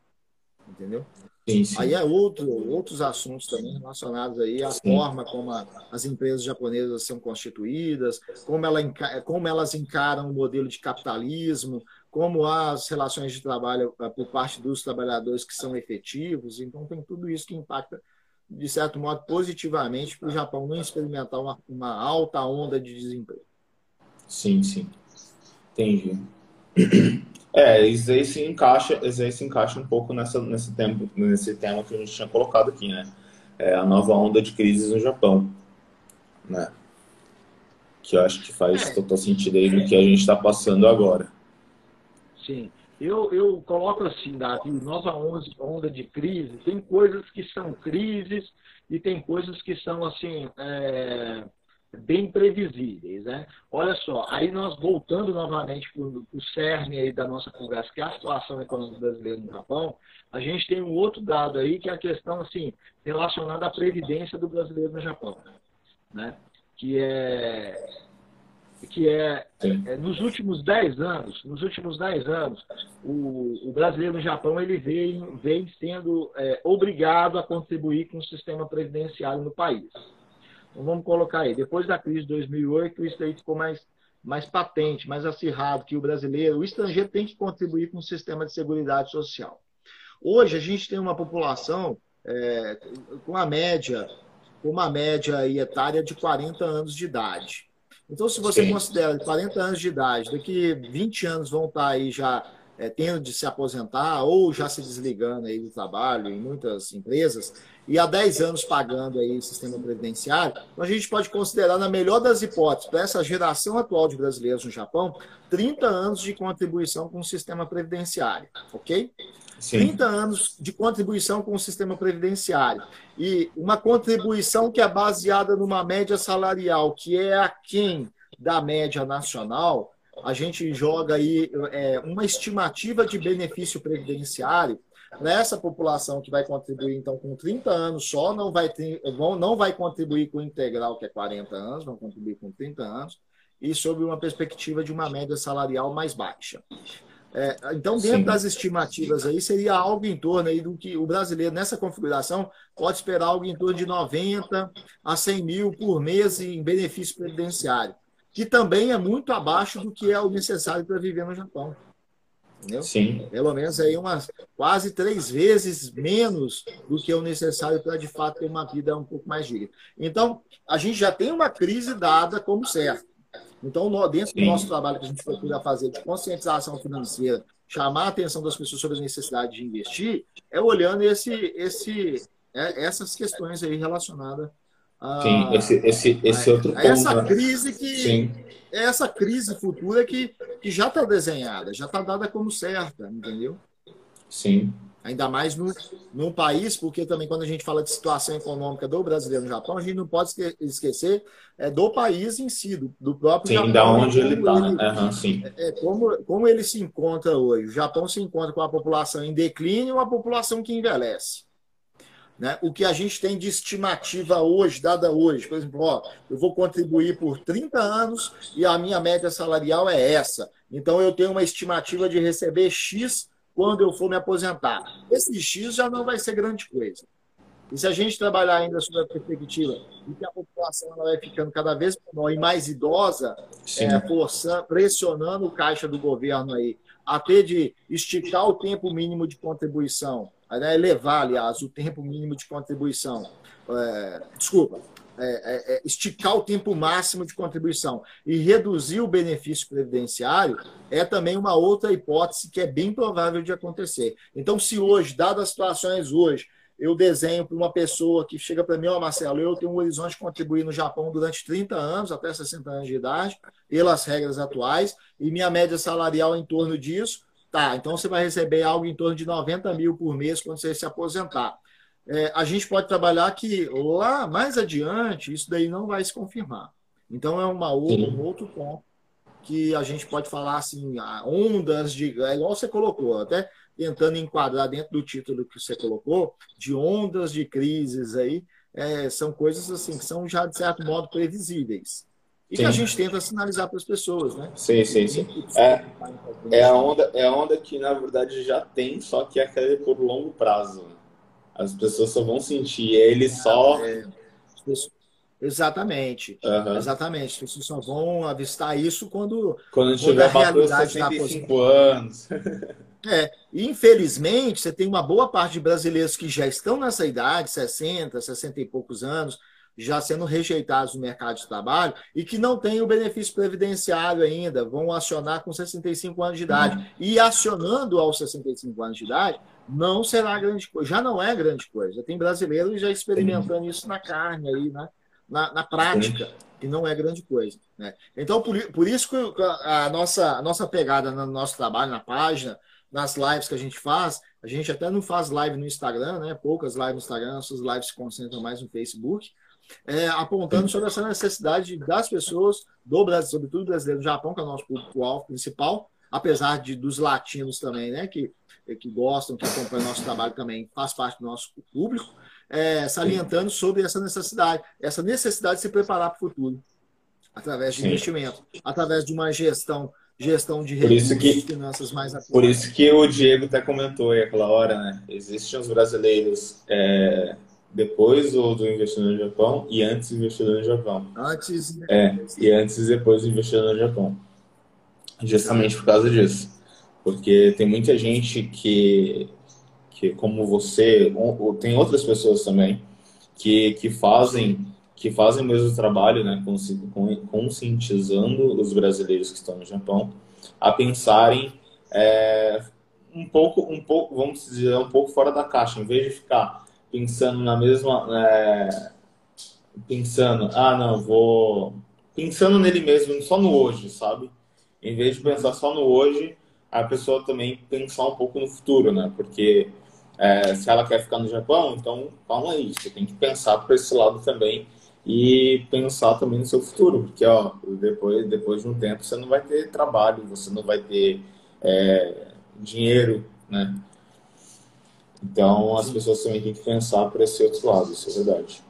Entendeu? Sim, sim. Aí é outro, outros assuntos também relacionados aí à sim. forma como a, as empresas japonesas são constituídas, como, ela, como elas encaram o modelo de capitalismo, como as relações de trabalho eh, por parte dos trabalhadores que são efetivos. Então, tem tudo isso que impacta, de certo modo, positivamente para o Japão não experimentar uma, uma alta onda de desemprego. Sim, sim. Entendi. É, isso aí se encaixa, isso aí se encaixa um pouco nessa, nesse, tempo, nesse tema que a gente tinha colocado aqui, né? É a nova onda de crises no Japão, né? Que eu acho que faz é. total sentido aí do que a gente está passando agora. Sim. Eu, eu coloco assim, Davi, nova onda de crise, tem coisas que são crises e tem coisas que são assim. É bem previsíveis. Né? Olha só, aí nós voltando novamente para o cerne aí da nossa conversa, que é a situação econômica brasileira no Japão, a gente tem um outro dado aí, que é a questão assim, relacionada à previdência do brasileiro no Japão. Né? Que é que é, é, nos últimos 10 anos, nos últimos 10 anos, o, o, brasileiro no Japão ele vem, vem sendo é, obrigado a contribuir com o sistema previdenciário no país. Então, vamos colocar aí, depois da crise de 2008, isso aí ficou mais, mais patente, mais acirrado, que o brasileiro, o estrangeiro tem que contribuir com o sistema de segurança social. Hoje, a gente tem uma população é, com a média, com uma média etária de 40 anos de idade. Então, se você Sim. considera 40 anos de idade, daqui 20 anos vão estar aí já é, tendo de se aposentar ou já se desligando aí do trabalho em muitas empresas, e há 10 anos pagando aí o sistema previdenciário, então a gente pode considerar, na melhor das hipóteses, para essa geração atual de brasileiros no Japão, 30 anos de contribuição com o sistema previdenciário, ok? Sim. 30 anos de contribuição com o sistema previdenciário. E uma contribuição que é baseada numa média salarial que é aquém da média nacional, a gente joga aí é, uma estimativa de benefício previdenciário nessa população que vai contribuir então com 30 anos só, não vai, ter, vão, não vai contribuir com integral, que é 40 anos, vão contribuir com 30 anos, e sob uma perspectiva de uma média salarial mais baixa. É, então, dentro Sim. das estimativas aí, seria algo em torno aí do que o brasileiro, nessa configuração, pode esperar algo em torno de 90 a 100 mil por mês em benefício previdenciário, que também é muito abaixo do que é o necessário para viver no Japão. Entendeu? Sim. Pelo menos aí umas quase três vezes menos do que o necessário para de fato ter uma vida um pouco mais digna. Então, a gente já tem uma crise dada como certa. Então, dentro Sim. do nosso trabalho que a gente procura fazer de conscientização financeira, chamar a atenção das pessoas sobre a necessidade de investir, é olhando esse, esse, é, essas questões aí relacionadas a, Sim, esse, esse, esse a, outro ponto. Essa né? crise que. Sim. Essa crise futura que, que já está desenhada, já está dada como certa, entendeu? Sim. Ainda mais no, num país, porque também quando a gente fala de situação econômica do brasileiro no Japão, a gente não pode esquecer é, do país em si, do, do próprio sim, Japão. da onde ele está. Uhum, sim. É, é, como, como ele se encontra hoje. O Japão se encontra com a população em declínio e uma população que envelhece. Né? O que a gente tem de estimativa hoje, dada hoje, por exemplo, ó, eu vou contribuir por 30 anos e a minha média salarial é essa. Então eu tenho uma estimativa de receber X quando eu for me aposentar. Esse X já não vai ser grande coisa. E se a gente trabalhar ainda sobre a perspectiva de que a população ela vai ficando cada vez menor e mais idosa, é, forçando, pressionando o caixa do governo aí, até de esticar o tempo mínimo de contribuição, né, elevar, aliás, o tempo mínimo de contribuição. É, desculpa, é, é, é, esticar o tempo máximo de contribuição e reduzir o benefício previdenciário é também uma outra hipótese que é bem provável de acontecer. Então, se hoje, dadas as situações hoje, eu desenho para uma pessoa que chega para mim, ó, oh, Marcelo, eu tenho um horizonte de contribuir no Japão durante 30 anos, até 60 anos de idade, pelas regras atuais, e minha média salarial é em torno disso, tá, então você vai receber algo em torno de 90 mil por mês quando você se aposentar é, a gente pode trabalhar que lá mais adiante isso daí não vai se confirmar. Então é uma outra, um outro ponto que a gente pode falar assim, ondas de. É igual você colocou, até tentando enquadrar dentro do título que você colocou, de ondas de crises aí, é, são coisas assim que são já, de certo modo, previsíveis. E sim. que a gente tenta sinalizar para as pessoas, né? Sim, sim, sim. É, é, a onda, é a onda que, na verdade, já tem, só que é aquela por longo prazo. Né? As pessoas só vão sentir ele só. É, exatamente. Uhum. Exatamente. As pessoas só vão avistar isso quando. Quando tiver a realidade 65 anos. É, infelizmente, você tem uma boa parte de brasileiros que já estão nessa idade, 60, 60 e poucos anos, já sendo rejeitados no mercado de trabalho e que não têm o benefício previdenciário ainda, vão acionar com 65 anos de idade. Uhum. E acionando aos 65 anos de idade, não será grande coisa, já não é grande coisa. Tem brasileiros já experimentando isso na carne aí, né? na, na prática, que não é grande coisa. Né? Então, por, por isso que a nossa, a nossa pegada no nosso trabalho, na página, nas lives que a gente faz, a gente até não faz live no Instagram, né? Poucas lives no Instagram, nossas lives se concentram mais no Facebook, é, apontando sobre essa necessidade das pessoas do Brasil, sobretudo brasileiro do Japão, que é o nosso público-alvo principal, apesar de dos latinos também, né? Que que gostam, que acompanham o nosso trabalho também, faz parte do nosso público, é, salientando sobre essa necessidade, essa necessidade de se preparar para o futuro, através de Sim. investimento, através de uma gestão gestão de recursos, que, finanças mais Por isso que o Diego até comentou aí aquela hora, né? Existem os brasileiros é, depois do, do investidor no Japão e antes do investidor no Japão. Antes. É, e antes e depois do investidor no Japão. Justamente por causa disso porque tem muita gente que, que como você, ou, tem outras pessoas também, que, que fazem que fazem o mesmo trabalho, né, conscientizando os brasileiros que estão no Japão a pensarem é, um pouco, um pouco, vamos dizer, um pouco fora da caixa, em vez de ficar pensando na mesma, é, pensando, ah, não, vou pensando nele mesmo, só no hoje, sabe? Em vez de pensar só no hoje, a pessoa também pensar um pouco no futuro, né? Porque é, se ela quer ficar no Japão, então calma aí, você tem que pensar por esse lado também e pensar também no seu futuro, porque ó, depois, depois de um tempo você não vai ter trabalho, você não vai ter é, dinheiro, né? Então as pessoas também têm que pensar por esse outro lado, isso é verdade.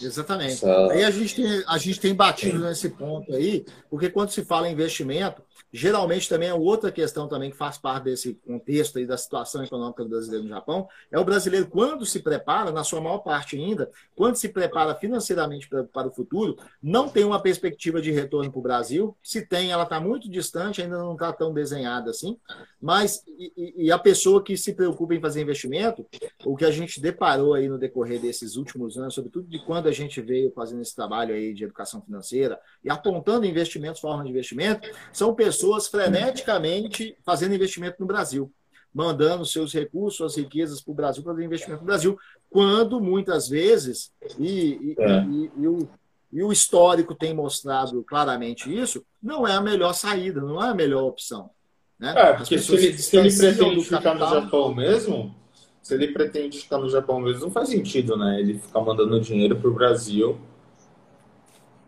Exatamente. Essa... Aí a gente, tem, a gente tem batido nesse ponto aí, porque quando se fala em investimento, geralmente também é outra questão também que faz parte desse contexto aí da situação econômica do brasileiro no Japão, é o brasileiro quando se prepara, na sua maior parte ainda, quando se prepara financeiramente para, para o futuro, não tem uma perspectiva de retorno para o Brasil. Se tem, ela está muito distante, ainda não está tão desenhada assim. Mas e, e, a pessoa que se preocupa em fazer investimento, o que a gente deparou aí no decorrer desses últimos anos, sobretudo de quando a gente veio fazendo esse trabalho aí de educação financeira e apontando investimentos, formas de investimento, são pessoas freneticamente fazendo investimento no Brasil mandando seus recursos, suas riquezas para o Brasil, para fazer investimento no Brasil, quando muitas vezes, e, e, é. e, e, o, e o histórico tem mostrado claramente isso, não é a melhor saída, não é a melhor opção. Né? É, porque se ele, se ele pretende ficar no Japão mesmo, se ele pretende ficar no Japão mesmo, não faz sentido, né? Ele ficar mandando dinheiro para o Brasil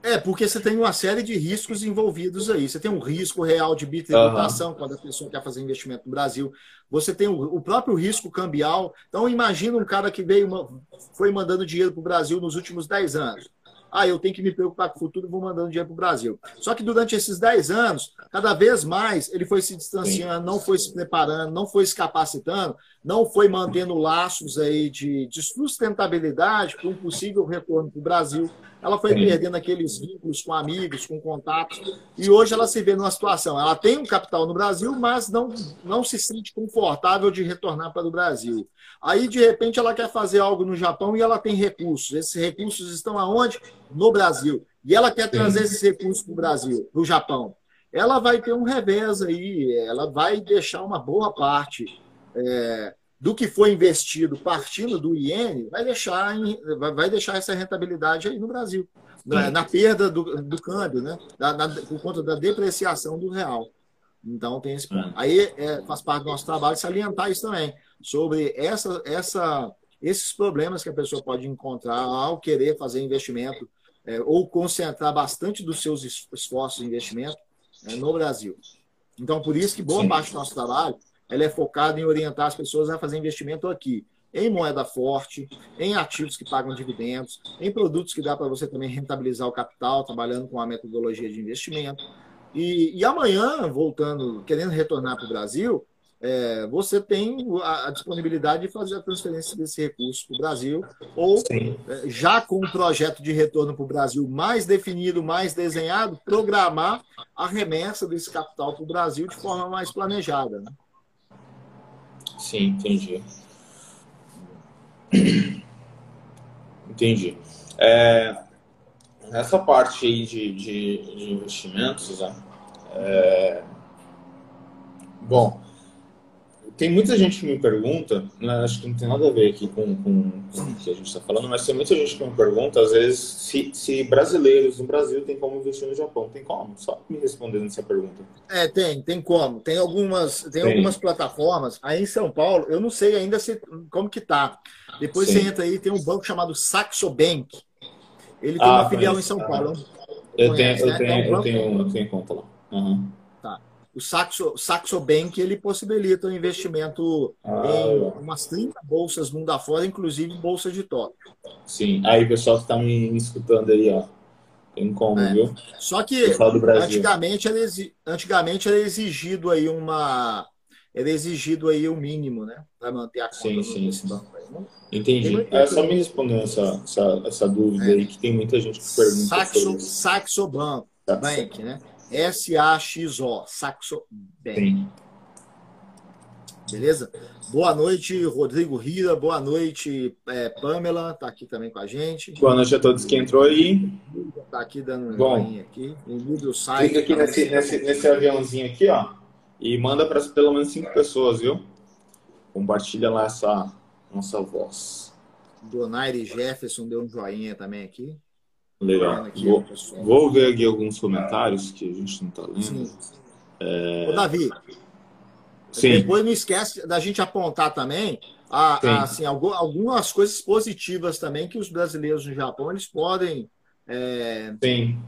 é, porque você tem uma série de riscos envolvidos aí. Você tem um risco real de bitributação, uhum. quando a pessoa quer fazer investimento no Brasil. Você tem o, próprio risco cambial. Então, imagina um cara que veio, foi mandando dinheiro para o Brasil nos últimos 10 anos. Ah, eu tenho que me preocupar com o futuro, vou mandando dinheiro para o Brasil. Só que durante esses 10 anos, cada vez mais ele foi se distanciando, não foi se preparando, não foi se capacitando, não foi mantendo laços aí de, de sustentabilidade para um possível retorno para o Brasil ela foi perdendo aqueles vínculos com amigos, com contatos, e hoje ela se vê numa situação. Ela tem um capital no Brasil, mas não, não se sente confortável de retornar para o Brasil. Aí, de repente, ela quer fazer algo no Japão e ela tem recursos. Esses recursos estão aonde? No Brasil. E ela quer trazer esses recursos para o Brasil, para o Japão. Ela vai ter um revés aí, ela vai deixar uma boa parte. É, do que foi investido partindo do IN vai deixar, vai deixar essa rentabilidade aí no Brasil, na, na perda do, do câmbio, né? Da, na, por conta da depreciação do real. Então tem esse ponto. Aí é, faz parte do nosso trabalho salientar isso também, sobre essa, essa, esses problemas que a pessoa pode encontrar ao querer fazer investimento é, ou concentrar bastante dos seus esforços em investimento é, no Brasil. Então, por isso que boa Sim. parte do nosso trabalho ela é focada em orientar as pessoas a fazer investimento aqui, em moeda forte, em ativos que pagam dividendos, em produtos que dá para você também rentabilizar o capital, trabalhando com a metodologia de investimento. E, e amanhã, voltando, querendo retornar para o Brasil, é, você tem a, a, disponibilidade de fazer a transferência desse recurso para o Brasil, ou é, já com um projeto de retorno para o Brasil mais definido, mais desenhado, programar a remessa desse capital para o Brasil de forma mais planejada. Né? Sim, entendi. Entendi. É, essa parte aí de, de, de investimentos, né? é, bom, tem muita gente que me pergunta, né, acho que não tem nada a ver aqui com, com, com o que a gente está falando, mas tem muita gente que me pergunta, às vezes, se, se, brasileiros no Brasil tem como investir no Japão. Tem como? Só me respondendo essa pergunta. É, tem, tem como. Tem algumas, tem, tem. algumas plataformas. Aí em São Paulo, eu não sei ainda se, como que tá. Depois Sim. você entra aí, tem um banco chamado Saxo Bank. Ele tem ah, uma filial em São Paulo. Eu, conhece, tenho, né? eu, tenho, é um eu, tenho, eu tenho conta lá. Uhum o Saxo, Saxo Bank ele possibilita o um investimento ah, em umas 30 bolsas mundo afora, inclusive bolsa de Tóquio. Sim, aí o pessoal que está me, escutando aí, ó. Tem como, é. viu? Só que antigamente era, antigamente era exigido aí uma. Era exigido aí o um mínimo, né? Para manter a conta sim, sim, sim. banco aí. Né? Entendi. É só me responder essa, essa, essa dúvida é. aí, que tem muita gente que pergunta. Saxo, Saxo Bank, Bank, né? S-A-X-O, Saxo Bank. Beleza? Boa noite, Rodrigo Rira. Boa noite, é, Pamela. Está aqui também com a gente. Boa noite a todos que entrou aí. Está aqui dando um Bom, aqui. O site. Clica aqui nesse, nesse, nesse aviãozinho aqui, ó. E manda para pelo menos cinco pessoas, viu? Compartilha lá essa nossa voz. Donaire Jefferson deu um joinha também aqui. Legal. Aqui, vou, vou, ver aqui alguns comentários que a gente não está lendo. Sim. É... Ô, Davi, Sim. depois não esquece da gente apontar também a, a, assim, algumas coisas positivas também que os brasileiros no Japão eles podem é,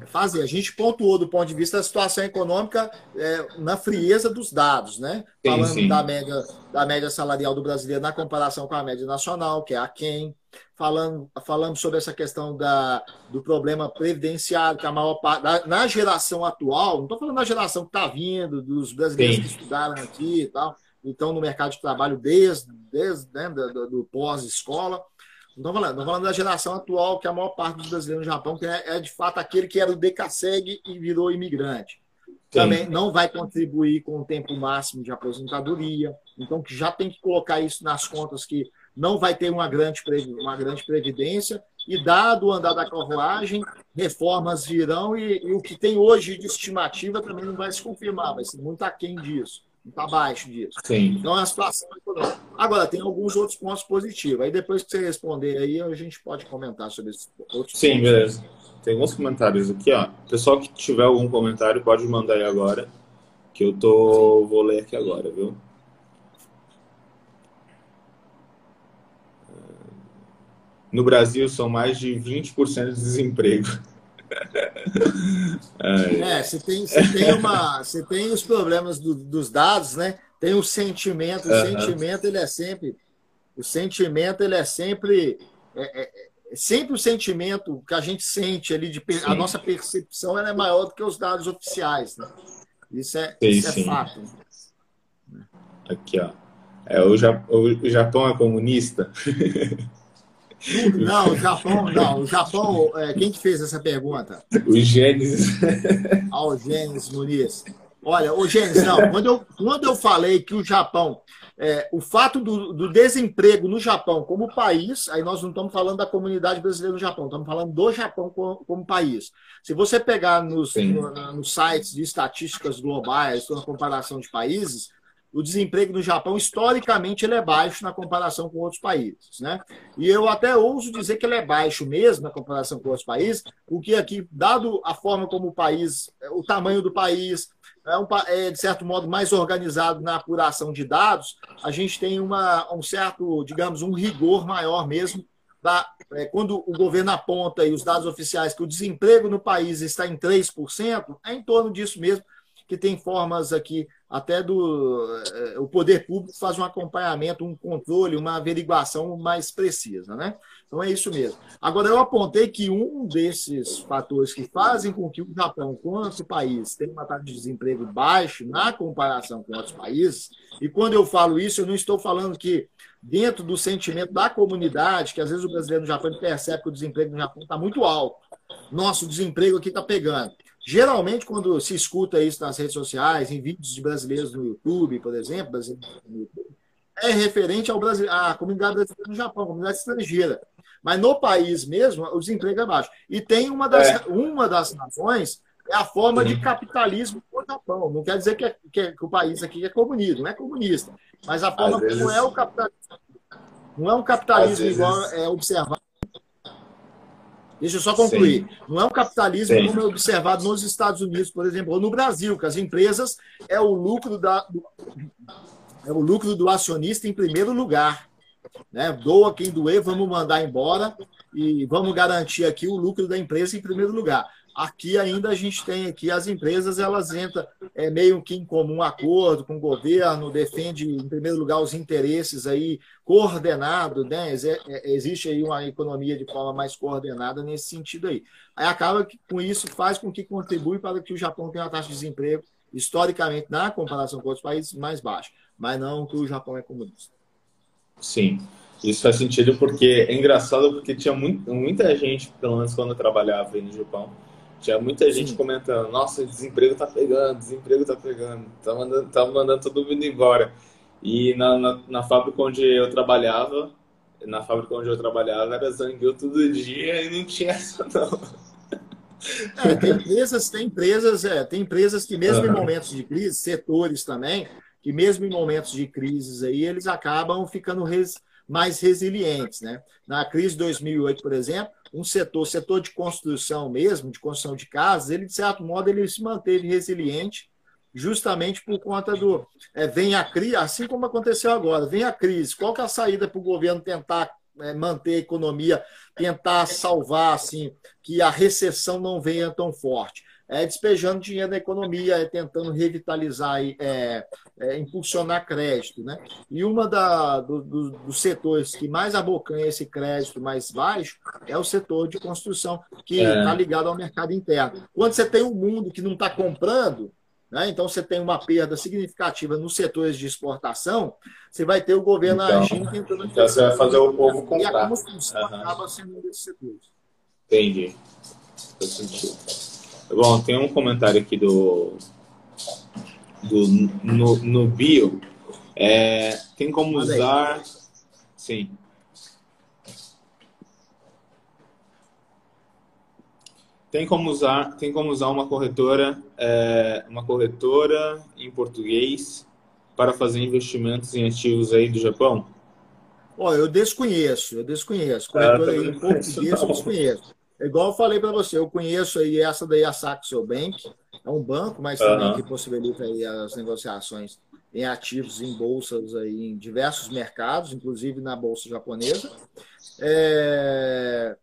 fazer. A gente pontuou do ponto de vista da situação econômica é, na frieza dos dados, né? Sim, Falando sim. Da, média, da média salarial do brasileiro na comparação com a média nacional, que é a quem falando, falando sobre essa questão da, do problema previdenciário, que a maior parte, na, na geração atual, não estou falando da geração que está vindo, dos brasileiros Sim. que estudaram aqui e tal, então no mercado de trabalho desde, desde né, do, do pós-escola. Não estou falando, falando da geração atual, que a maior parte dos brasileiros no Japão que é, é de fato aquele que era o DECASEG e virou imigrante. Sim. Também não vai contribuir com o tempo máximo de aposentadoria. Então, que já tem que colocar isso nas contas que não vai ter uma grande, uma grande previdência, e dado o andar da carruagem, reformas virão, e, e, o que tem hoje de estimativa também não vai se confirmar, vai ser muito aquém disso, muito abaixo disso. Sim. Então é uma situação econômica. Agora, tem alguns outros pontos positivos. Aí depois que você responder aí, a gente pode comentar sobre esses outros Sim, pontos. beleza. Tem alguns comentários aqui, ó. Pessoal que tiver algum comentário, pode mandar aí agora, que eu tô vou ler aqui agora, viu? No Brasil, são mais de 20% de desemprego. é, você tem, você tem, uma, você tem os problemas do, dos dados, né? Tem o sentimento, o uhum. sentimento ele é sempre, o sentimento ele é sempre, é, é, é sempre o sentimento que a gente sente ali de sim. a nossa percepção ela é maior do que os dados oficiais, né? Isso é, sim, isso é sim. fato. Aqui, ó. É, o, Japão é comunista? Não, o Japão, não. O Japão, é, quem que fez essa pergunta? O Gênesis. Ah, o Gênesis Muniz. Olha, o Gênesis, não. Quando eu, quando eu falei que o Japão, é, o fato do, do, desemprego no Japão como país, aí nós não estamos falando da comunidade brasileira no Japão, estamos falando do Japão como, como país. Se você pegar nos, no, nos sites de estatísticas globais, na comparação de países, o desemprego no Japão, historicamente, ele é baixo na comparação com outros países. Né? E eu até ouso dizer que ele é baixo mesmo na comparação com outros países, porque aqui, dado a forma como o país, o tamanho do país, é, um, é de certo modo mais organizado na apuração de dados, a gente tem uma, um certo, digamos, um rigor maior mesmo da, é, quando o governo aponta e os dados oficiais que o desemprego no país está em 3%, é em torno disso mesmo, que tem formas aqui até do eh, o poder público faz um acompanhamento, um controle, uma averiguação mais precisa, né? Então é isso mesmo. Agora eu apontei que um desses fatores que fazem com que o Japão, quanto país, tenha uma taxa de desemprego baixo na comparação com outros países, e quando eu falo isso, eu não estou falando que dentro do sentimento da comunidade, que às vezes o brasileiro no Japão percebe que o desemprego no Japão está muito alto. Nosso desemprego aqui está pegando. Geralmente, quando se escuta isso nas redes sociais, em vídeos de brasileiros no YouTube, por exemplo, é referente ao Brasil, à comunidade brasileira no Japão, comunidade estrangeira. Mas no país mesmo, o desemprego é baixo. E tem uma das, é. uma das razões é a forma de capitalismo no Japão. Não quer dizer que, é, que, é, que, o país aqui é comunista, não é comunista. Mas a forma vezes, como é o capitalismo. Não é um capitalismo igual é observado Deixa eu só concluir. Sim. Não é um capitalismo Sim. como é observado nos Estados Unidos, por exemplo, ou no Brasil, que as empresas é o lucro da, do, é o lucro do acionista em primeiro lugar. Né? Doa quem doer, vamos mandar embora e vamos garantir aqui o lucro da empresa em primeiro lugar. Aqui ainda a gente tem aqui as empresas, elas entram é, meio que em comum acordo com o governo, defende em primeiro lugar os interesses aí coordenado, né? É, existe aí uma economia de forma mais coordenada nesse sentido aí. Aí acaba que com isso faz com que contribui para que o Japão tenha uma taxa de desemprego historicamente na comparação com outros países mais baixa, mas não que o Japão é comunista. Sim. Isso faz sentido porque é engraçado porque tinha muito, muita gente, pelo menos quando eu trabalhava aí no Japão, tinha muita gente Sim. comentando, nossa, desemprego tá pegando, desemprego tá pegando, tá mandando, tá mandando todo mundo embora. E na, na, na, fábrica onde eu trabalhava, na fábrica onde eu trabalhava, era zangueu todo dia e não tinha essa não. É, tem empresas, tem empresas, é, tem empresas que mesmo uhum. em momentos de crise, setores também, que mesmo em momentos de crises aí, eles acabam ficando res, mais resilientes, né? Na crise de 2008, por exemplo, um setor, setor de construção mesmo, de construção de casas, ele, de certo modo, ele se manteve resiliente justamente por conta do... É, vem a crise, assim como aconteceu agora, vem a crise. Qual que é a saída para o governo tentar é, manter a economia, tentar salvar, assim, que a recessão não venha tão forte? É, despejando dinheiro na economia, é, tentando revitalizar, é, é, impulsionar crédito. Né? E da, do, do, dos setores que mais abocanha esse crédito mais baixo é o setor de construção, que está é. ligado ao mercado interno. Quando você tem um mundo que não está comprando, né? Então, você tem uma perda significativa nos setores de exportação, você vai ter o governo então, agindo tentando. Então, você vai fazer o povo comprar. E a construção uhum. acaba sendo um desses setores. Entendi. Faz sentido. Bom, tem um comentário aqui do, do no, no bio. É, tem como usar. Sim. Tem como usar, tem como usar uma corretora, é, uma corretora em português para fazer investimentos em ativos aí do Japão? Ó, eu desconheço, eu desconheço. Corretora ah, em português eu desconheço. É igual eu falei para você, eu conheço aí essa daí, a Saxo Bank, é um banco, mas também que possibilita aí as negociações em ativos em bolsas aí em diversos mercados, inclusive na bolsa japonesa. É...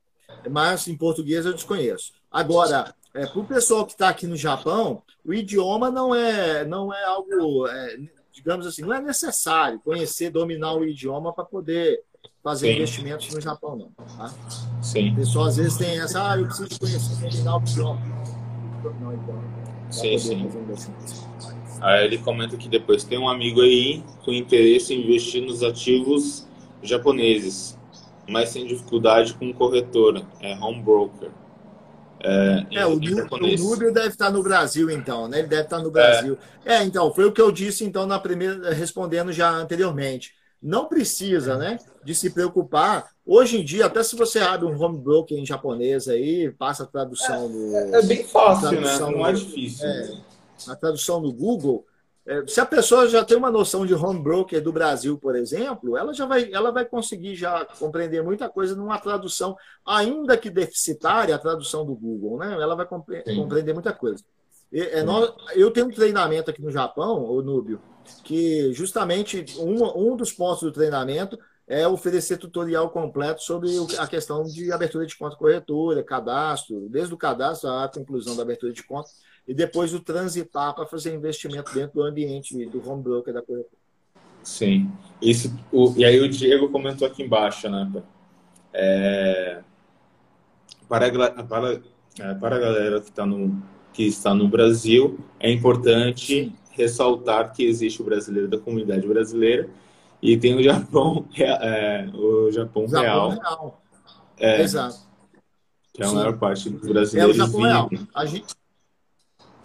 Mas em português eu desconheço. Agora, é, para o pessoal que está aqui no Japão, o idioma não é, não é algo, é, digamos assim, não é necessário conhecer, dominar o idioma para poder fazer Sim. investimentos no Japão, não. Tá? Sim. O pessoal às vezes tem essa, ah, eu preciso conhecer, o idioma. Não, então. Sim, sim. Aí ele comenta que depois tem um amigo aí com interesse em investir nos ativos japoneses, mas sem dificuldade com corretora, é home broker. É, é o, o Núbio deve estar no Brasil, então, né? Ele deve estar no Brasil. É. é. então, foi o que eu disse, então, na primeira, respondendo já anteriormente. Não precisa, né, de se preocupar. Hoje em dia, até se você abre um home broker em japonês aí, passa a tradução é, do. É, é bem fácil, né? Não é difícil. É, a tradução do Google, é, se a pessoa já tem uma noção de home broker do Brasil, por exemplo, ela já vai, ela vai conseguir já compreender muita coisa numa tradução, ainda que deficitária, a tradução do Google, né? Ela vai compre Sim. compreender muita coisa. É, nós, eu tenho um treinamento aqui no Japão, o Núbio, que justamente um, um dos pontos do treinamento é oferecer tutorial completo sobre a questão de abertura de conta corretora, cadastro, desde o cadastro à conclusão da abertura de conta e depois o transitar para fazer investimento dentro do ambiente do home broker da corretora. Sim. Isso, o, e aí o Diego comentou aqui embaixo, né? É, para, para, é, para a galera que, tá no, que está no Brasil, é importante ressaltar que existe o brasileiro da comunidade brasileira e tem o Japão, é, o Japão, Japão real. real. É, Exato. Que é a maior parte dos brasileiros. É o Japão real. A gente,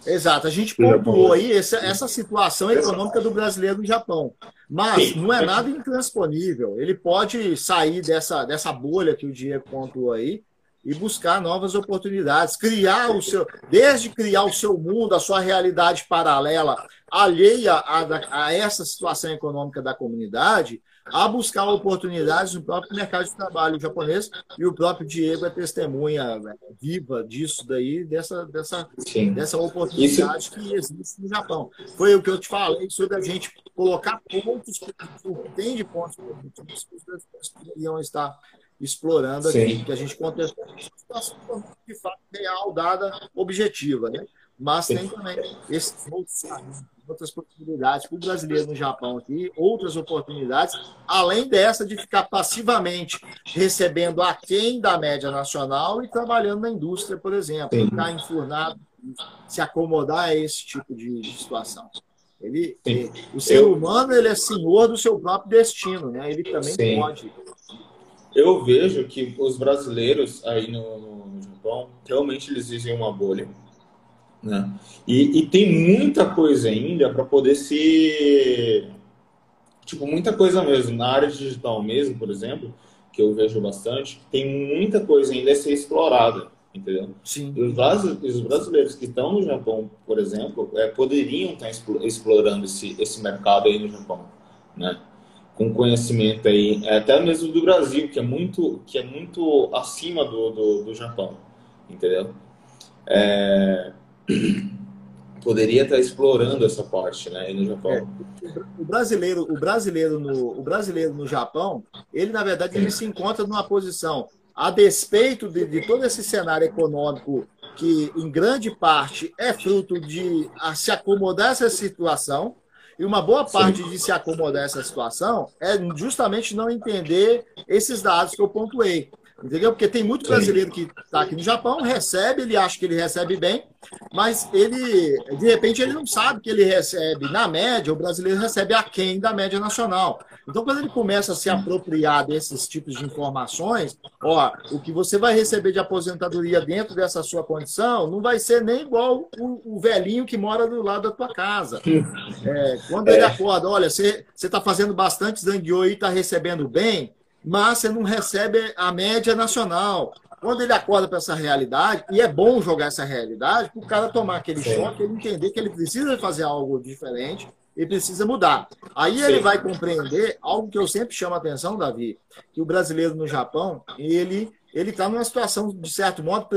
Exato, a gente pontuou aí essa, essa situação econômica do brasileiro no Japão. Mas não é nada intransponível. Ele pode sair dessa, dessa bolha que o Diego pontuou aí e buscar novas oportunidades, criar o seu, desde criar o seu mundo, a sua realidade paralela, alheia a, a essa situação econômica da comunidade, a buscar oportunidades no próprio mercado de trabalho japonês e o próprio Diego é testemunha né, viva disso daí, dessa, dessa, dessa oportunidade Isso... que existe no Japão. Foi o que eu te falei sobre a gente colocar pontos que tem de pontos positivos que os brasileiros poderiam estar explorando aqui, Sim. que a gente conta uma situação de fato real, dada, objetiva, né? Mas Sim. tem também outros outras possibilidades para o brasileiro no Japão aqui, outras oportunidades, além dessa de ficar passivamente recebendo aquém da média nacional e trabalhando na indústria, por exemplo, Sim. ficar enfurnado, se acomodar a esse tipo de, situação. Ele, ele, o ser humano ele é senhor do seu próprio destino, né? Ele também Sim. pode. Eu vejo que os brasileiros aí no, no Japão realmente eles vivem uma bolha né? E, e tem muita coisa ainda para poder ser. Tipo, muita coisa mesmo. Na área digital mesmo, por exemplo, que eu vejo bastante, tem muita coisa ainda a ser explorada. Entendeu? Sim. Os brasileiros que estão no Japão, por exemplo, é, poderiam estar explorando esse, esse mercado aí no Japão, né? Com conhecimento aí, é, até mesmo do Brasil, que é muito, que é muito acima do, do, do Japão, entendeu? É, poderia estar explorando essa parte, né, no Japão. É, o brasileiro, o brasileiro no, o brasileiro no Japão, ele na verdade ele se encontra numa posição a despeito de, de todo esse cenário econômico que em grande parte é fruto de se acomodar essa situação, e uma boa parte Sim. de se acomodar essa situação é justamente não entender esses dados que eu pontuei. Entendeu? Porque tem muito brasileiro que está aqui no Japão, recebe, ele acha que ele recebe bem, mas ele, de repente, ele não sabe que ele recebe, na média, o brasileiro recebe aquém da média nacional. Então, quando ele começa a se apropriar desses tipos de informações, ó, o que você vai receber de aposentadoria dentro dessa sua condição não vai ser nem igual o, o velhinho que mora do lado da tua casa. É, quando ele acorda, olha, você está fazendo bastante zangueô e está recebendo bem, mas você não recebe a média nacional. Quando ele acorda para essa realidade, e é bom jogar essa realidade, para o cara tomar aquele Sim. choque, ele entender que ele precisa fazer algo diferente e precisa mudar. Aí Sim. ele vai compreender algo que eu sempre chamo a atenção, Davi, que o brasileiro no Japão, ele ele está numa situação, de certo modo,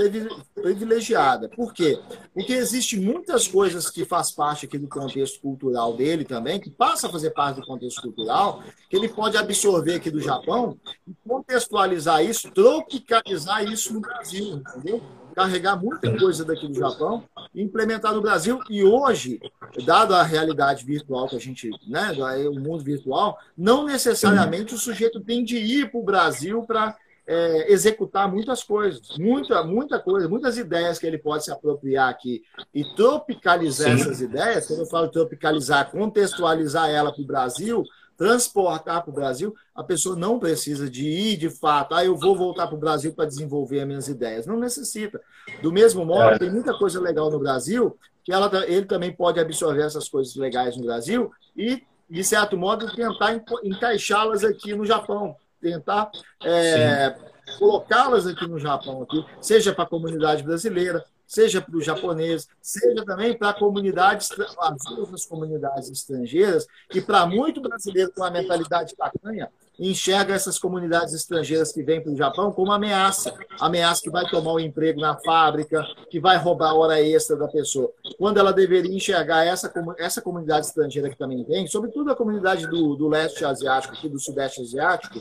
privilegiada. Por quê? Porque existem muitas coisas que faz parte aqui do contexto cultural dele também, que passa a fazer parte do contexto cultural, que ele pode absorver aqui do Japão e contextualizar isso, tropicalizar isso no Brasil, entendeu? Carregar muita coisa daqui do Japão implementar no Brasil. E hoje, dado a realidade virtual que a gente, né, o mundo virtual, não necessariamente o sujeito tem de ir para o Brasil para é, executar muitas coisas, muita, muita coisa, muitas ideias que ele pode se apropriar aqui e tropicalizar Sim. essas ideias. Quando eu falo tropicalizar, contextualizar ela para o Brasil, transportar para o Brasil, a pessoa não precisa de ir de fato, ah, eu vou voltar para o Brasil para desenvolver as minhas ideias. Não necessita. Do mesmo modo, é. tem muita coisa legal no Brasil que ela, ele também pode absorver essas coisas legais no Brasil e, de certo modo, tentar encaixá-las aqui no Japão tentar é, colocá-las aqui no Japão, aqui, seja para a comunidade brasileira, seja para os japoneses, seja também para comunidades, as outras comunidades estrangeiras, que para muito brasileiro com a mentalidade tacanha, enxerga essas comunidades estrangeiras que vêm para o Japão como ameaça. Ameaça que vai tomar o emprego na fábrica, que vai roubar a hora extra da pessoa. Quando ela deveria enxergar essa, essa comunidade estrangeira que também vem, sobretudo a comunidade do, do leste asiático, aqui do sudeste asiático,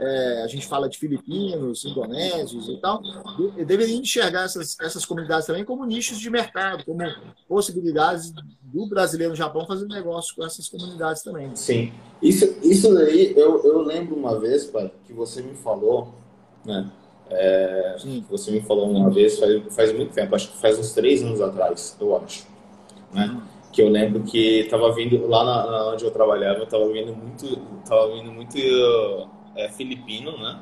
é, a gente fala de filipinos, indonésios e tal, deveria enxergar essas, essas comunidades também como nichos de mercado, como possibilidades do brasileiro no Japão fazer negócio com essas comunidades também. Sim. Isso, isso daí, eu, eu lembro uma vez, pai, que você me falou, né? É, você me falou uma vez, faz, faz muito tempo, acho que faz uns três anos atrás, eu acho. Né? Hum. Que eu lembro que estava vindo, lá na, na, onde eu trabalhava, estava vindo muito, tava vindo muito é, filipino, né?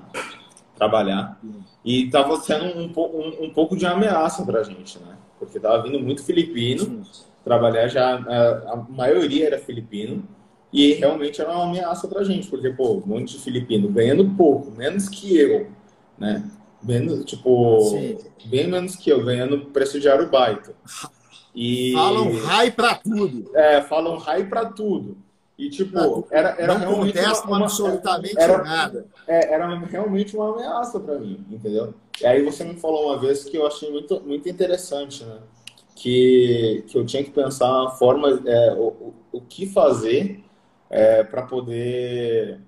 Trabalhar. E estava sendo um, um, um, pouco de ameaça para a gente, né? Porque estava vindo muito filipino trabalhar já. A, a, maioria era filipino. E realmente era uma ameaça para a gente, porque, pô, um monte de filipino ganhando pouco, menos que eu, né? Menos, tipo, Sim. bem menos que eu, ganhando preço de arubaito. E... Falam high para tudo. É, falam high para tudo. E, tipo, era, era não realmente. Não uma, absolutamente era, nada. É, era realmente uma ameaça para mim, entendeu? E aí você me falou uma vez que eu achei muito, muito interessante, né? Que, que eu tinha que pensar a forma, é, o, o que fazer é, para poder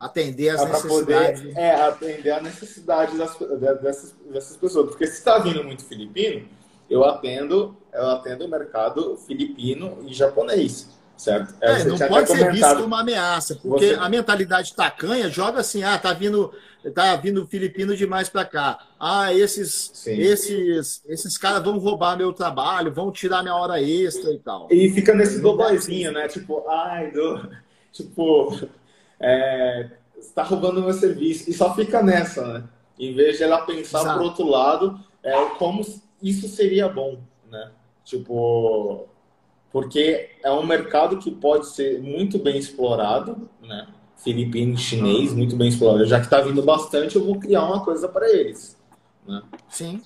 atender as necessidades. Poder, é, atender a necessidade das, dessas, dessas pessoas. Porque se está vindo muito filipino, eu atendo, eu atendo o mercado filipino e japonês certo? É, é não pode ser visto como uma ameaça, porque você... a mentalidade tacanha joga assim, ah, tá vindo, tá vindo filipino demais para cá. Ah, esses, esses, esses caras vão roubar meu trabalho, vão tirar minha hora extra e tal. E fica nesse dodóizinho, né? Tipo, ai, do... tipo, é, está roubando meu serviço e só fica nessa, né? Em vez de ela pensar Exato. pro outro lado, é como isso seria bom, né? Tipo, porque é um mercado que pode ser muito bem explorado, né? Filipino, chinês, muito bem explorado. Já que está vindo bastante, eu vou criar uma coisa para eles. Né? Sim.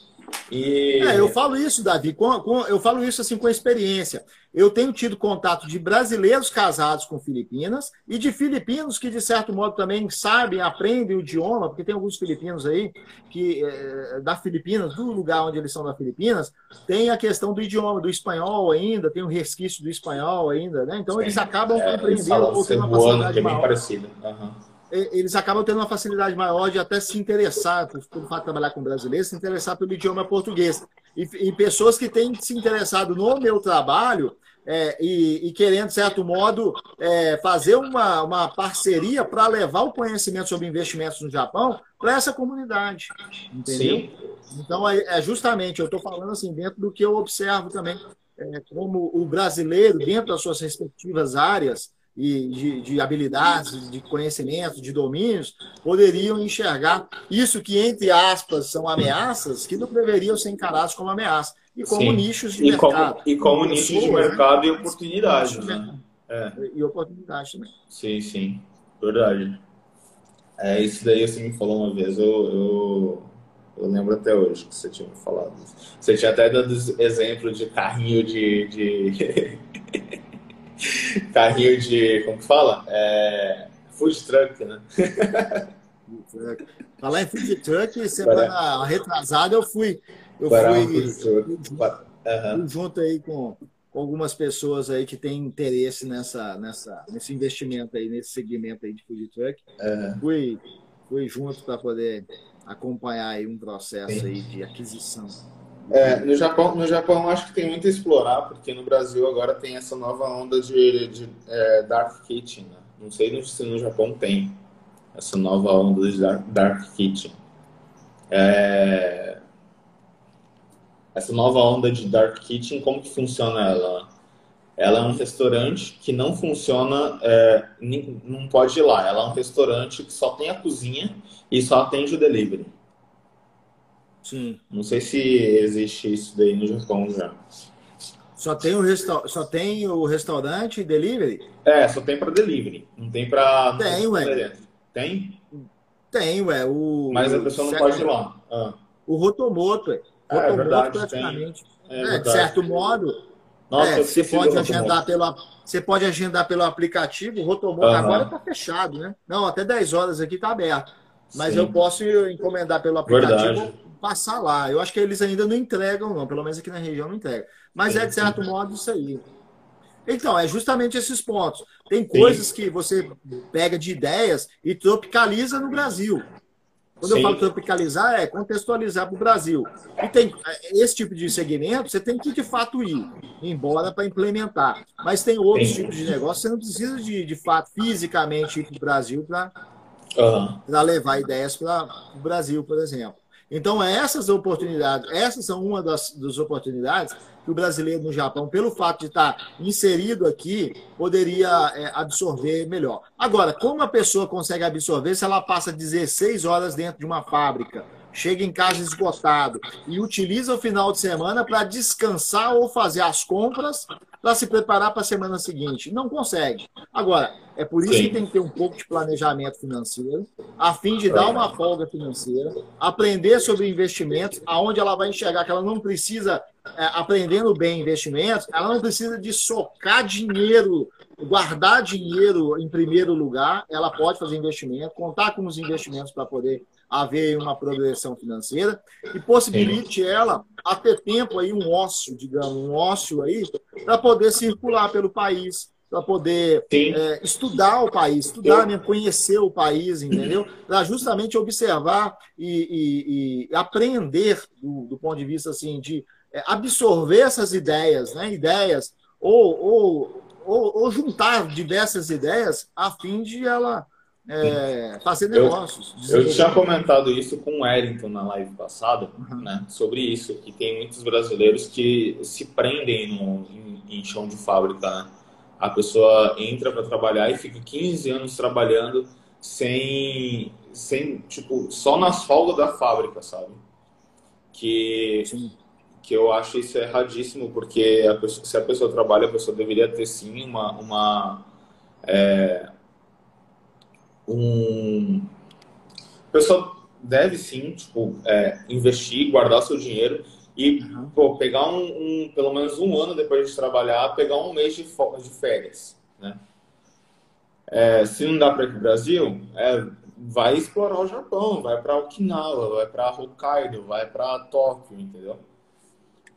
E... É, eu falo isso, Davi, com, com, eu falo isso assim com experiência. Eu tenho tido contato de brasileiros casados com filipinas e de filipinos que, de certo modo, também sabem, aprendem o idioma, porque tem alguns filipinos aí que é, da Filipinas, do lugar onde eles são da Filipinas, tem a questão do idioma, do espanhol ainda, tem um resquício do espanhol ainda, né? Então Sim. eles acabam é, aprendendo um pouquinho uma facilidade é bem parecido. Uhum eles acabam tendo uma facilidade maior de até se interessar, por, pelo fato de trabalhar com brasileiros, se interessar pelo idioma português. e, e pessoas que têm se interessado no meu trabalho é, e, e, querendo, de certo modo, é, fazer uma, uma parceria para levar o conhecimento sobre investimentos no Japão para essa comunidade. Entendeu? Sim. Então, é, é justamente, eu estou falando assim, dentro do que eu observo também, é, como o brasileiro, dentro das suas respectivas áreas, e de, de, habilidades, de conhecimentos, de domínios, poderiam enxergar isso que, entre aspas, são ameaças que não deveriam ser encarados como ameaças e como Sim. nichos de e mercado. Como, e como, nichos de mercado né? e oportunidades. Né? É. E oportunidades também. Sim, sim. Verdade. É, isso daí você me falou uma vez, eu, eu, eu lembro até hoje que você tinha me falado. Você tinha até dado exemplo de carrinho de... de... carrinho de... como que fala? É, food truck, né? Falar em food truck, semana retrasada eu fui eu fui, fui, junto aí com, com, algumas pessoas aí que têm interesse nessa, nessa, nesse investimento aí, nesse segmento aí de food truck. Uhum. Fui, fui junto para poder acompanhar aí um processo Sim. aí de aquisição. É, no Japão, no Japão acho que tem muito a explorar, porque no Brasil agora tem essa nova onda de, de é, dark kitchen. Né? Não sei se no Japão tem essa nova onda de dark, dark kitchen. É, essa nova onda de dark kitchen, como que funciona ela? Ela é um restaurante que não funciona, é, não pode ir lá. Ela é um restaurante que só tem a cozinha e só atende o delivery. Sim. Não sei se existe isso daí no Japão já. Só tem o, resta só tem o restaurante delivery? É, só tem para delivery. Não tem para. Tem, ué. Tem? Tem, ué. O, Mas a pessoa não pode ir lá. Ah. O Rotomoto, ué. É, é verdade, praticamente. É, é, de certo modo, Nossa, é, você pode agendar pelo você pode agendar pelo aplicativo. O Rotomoto uhum. agora está fechado, né? Não, até 10 horas aqui está aberto. Mas Sim. eu posso encomendar pelo aplicativo verdade. passar lá. Eu acho que eles ainda não entregam, não. Pelo menos aqui na região não entregam. Mas Sim. é, de certo modo, isso aí. Então, é justamente esses pontos. Tem coisas Sim. que você pega de ideias e tropicaliza no Brasil. Quando Sim. eu falo tropicalizar, é contextualizar para o Brasil. E tem é, esse tipo de segmento, você tem que de fato ir embora para implementar. Mas tem outros Sim. tipos de negócio, você não precisa de, de fato, fisicamente ir para o Brasil para uhum. levar ideias para o Brasil, por exemplo. Então, essas oportunidades, essas são uma das, das oportunidades que o brasileiro no Japão, pelo fato de estar inserido aqui, poderia é, absorver melhor. Agora, como a pessoa consegue absorver se ela passa 16 horas dentro de uma fábrica, chega em casa esgotado e utiliza o final de semana para descansar ou fazer as compras para se preparar para a semana seguinte? Não consegue. Agora, é por isso Sim. que tem que ter um pouco de planejamento financeiro, a fim de dar uma folga financeira, aprender sobre investimentos, aonde ela vai enxergar que ela não precisa é, aprendendo bem investimentos, ela não precisa de socar dinheiro, guardar dinheiro em primeiro lugar, ela pode fazer investimento, contar com os investimentos para poder haver uma progressão financeira e possibilite Sim. ela a ter tempo aí, um ócio, digamos, um ócio aí, para poder circular pelo país, para poder é, estudar o país, estudar, né, conhecer o país, entendeu? Para justamente observar e, e, e aprender do, do, ponto de vista assim de é, absorver essas ideias, né? Ideias ou, ou, ou, ou, juntar diversas ideias a fim de ela é, fazer negócios. Eu, eu, tinha comentado isso com o Wellington na live passada, uhum. né? Sobre isso, que tem muitos brasileiros que se prendem no, em, em chão de fábrica, né? A pessoa entra para trabalhar e fica 15 anos trabalhando sem, sem tipo, só nas folgas da fábrica, sabe? Que Sim que eu acho isso erradíssimo, porque a pessoa, se a pessoa trabalha, a pessoa deveria ter sim uma, uma é, um a pessoa deve sim tipo é, investir, guardar seu dinheiro e uhum. pô, pegar um, um, pelo menos um ano depois de trabalhar, pegar um mês de, de férias, né? É, se não dá para ir para o Brasil, é, vai explorar o Japão, vai para Okinawa, vai para Hokkaido, vai para Tóquio, entendeu?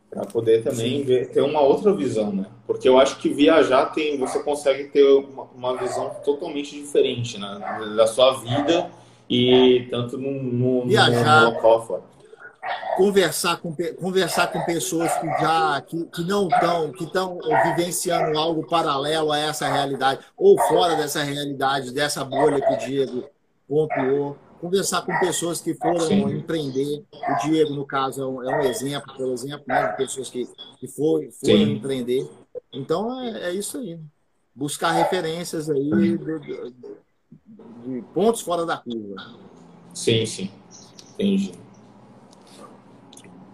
Para poder também ver, ter uma outra visão, né? Porque eu acho que viajar tem, você consegue ter uma, uma visão totalmente diferente, né? Da sua vida e tanto no, no, viajar, no local fora. conversar com, conversar com pessoas que já que, que não estão que estão vivenciando algo paralelo a essa realidade ou fora dessa realidade dessa bolha que o Diego pontuou conversar com pessoas que foram Sim. empreender o Diego no caso é um, é um, exemplo por exemplo né, de pessoas que, que foram, foram empreender então é, é, isso aí buscar referências aí de, de, de pontos fora da curva sim sim entendi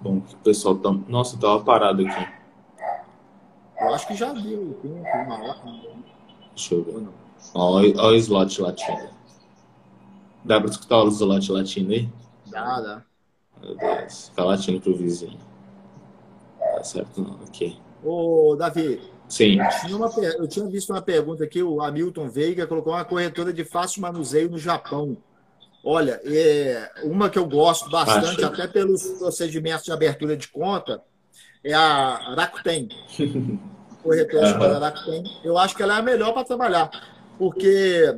Bom, o pessoal tá. Nossa, tava parado aqui. Eu acho que já deu tempo, uma hora. Deixa eu ver. Olha, o slot latino. Dá pra escutar o slot latino aí? Dá, dá. Meu Deus. Fica latindo pro vizinho. Tá certo, não. Ok. Ô, Davi. Sim. Eu tinha, uma, eu tinha visto uma pergunta aqui, o Hamilton Veiga colocou uma corretora de fácil manuseio no Japão. Olha, é, uma que eu gosto bastante, Acho. até pelos procedimentos de abertura de conta, é a Rakuten. Corretora chamada Rakuten. Eu acho que ela é a melhor para trabalhar, porque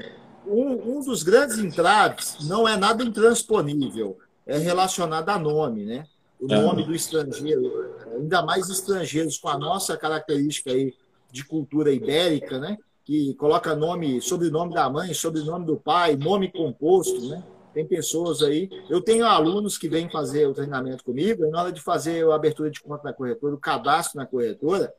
um, um dos grandes entraves não é nada intransponível, é relacionado a nome, né? O nome do estrangeiro, ainda mais estrangeiros com a nossa característica aí de cultura ibérica, né? Que coloca nome, sobrenome da mãe, sobrenome do pai, nome composto, né? Tem pessoas aí. Eu tenho alunos que vêm fazer o treinamento comigo, e na hora de fazer a abertura de conta na corretora, o cadastro na corretora,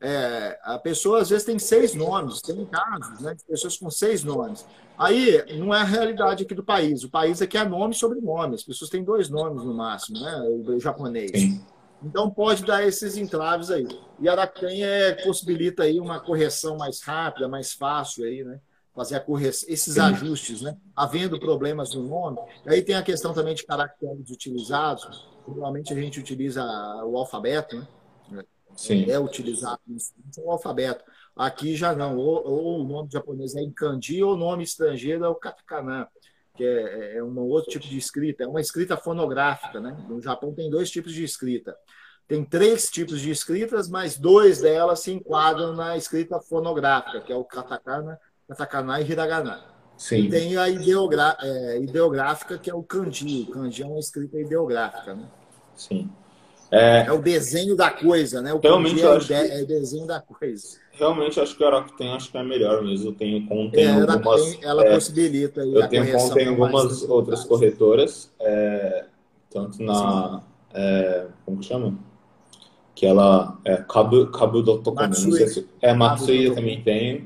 é, a pessoa às vezes tem seis nomes, tem casos né, de pessoas com seis nomes. Aí não é a realidade aqui do país. O país aqui é nome sobre nome. As pessoas têm dois nomes no máximo, né? O japonês. Sim. Então pode dar esses entraves aí. E a Rakuten é, possibilita aí uma correção mais rápida, mais fácil aí, né? fazer a correção, esses ajustes, né? havendo problemas no nome. Aí tem a questão também de caracteres utilizados. Normalmente a gente utiliza o alfabeto, né? Sim. É utilizado o alfabeto. Aqui já não. Ou, ou, o nome japonês é em kanji, ou o nome estrangeiro é o katakana, que é, é um outro tipo de escrita. É uma escrita fonográfica. Né? No Japão tem dois tipos de escrita. Tem três tipos de escritas, mas dois delas se enquadram na escrita fonográfica, que é o katakana katakana e hiragana. Sim. E tem a ideogra é, ideográfica, que é o kanji. O kanji é uma escrita ideográfica. Né? Sim. É... é o desenho da coisa, né? O Realmente, é, o de... é o desenho da coisa. Realmente, acho que a tem acho que é melhor mesmo. Eu tenho, contém é, algumas... ela é, possibilita Eu tenho, contém algumas outras corretoras, é, tanto na... É, como que chama? que ela é Kabu, Kabu.com, sei se é Matsui também tem,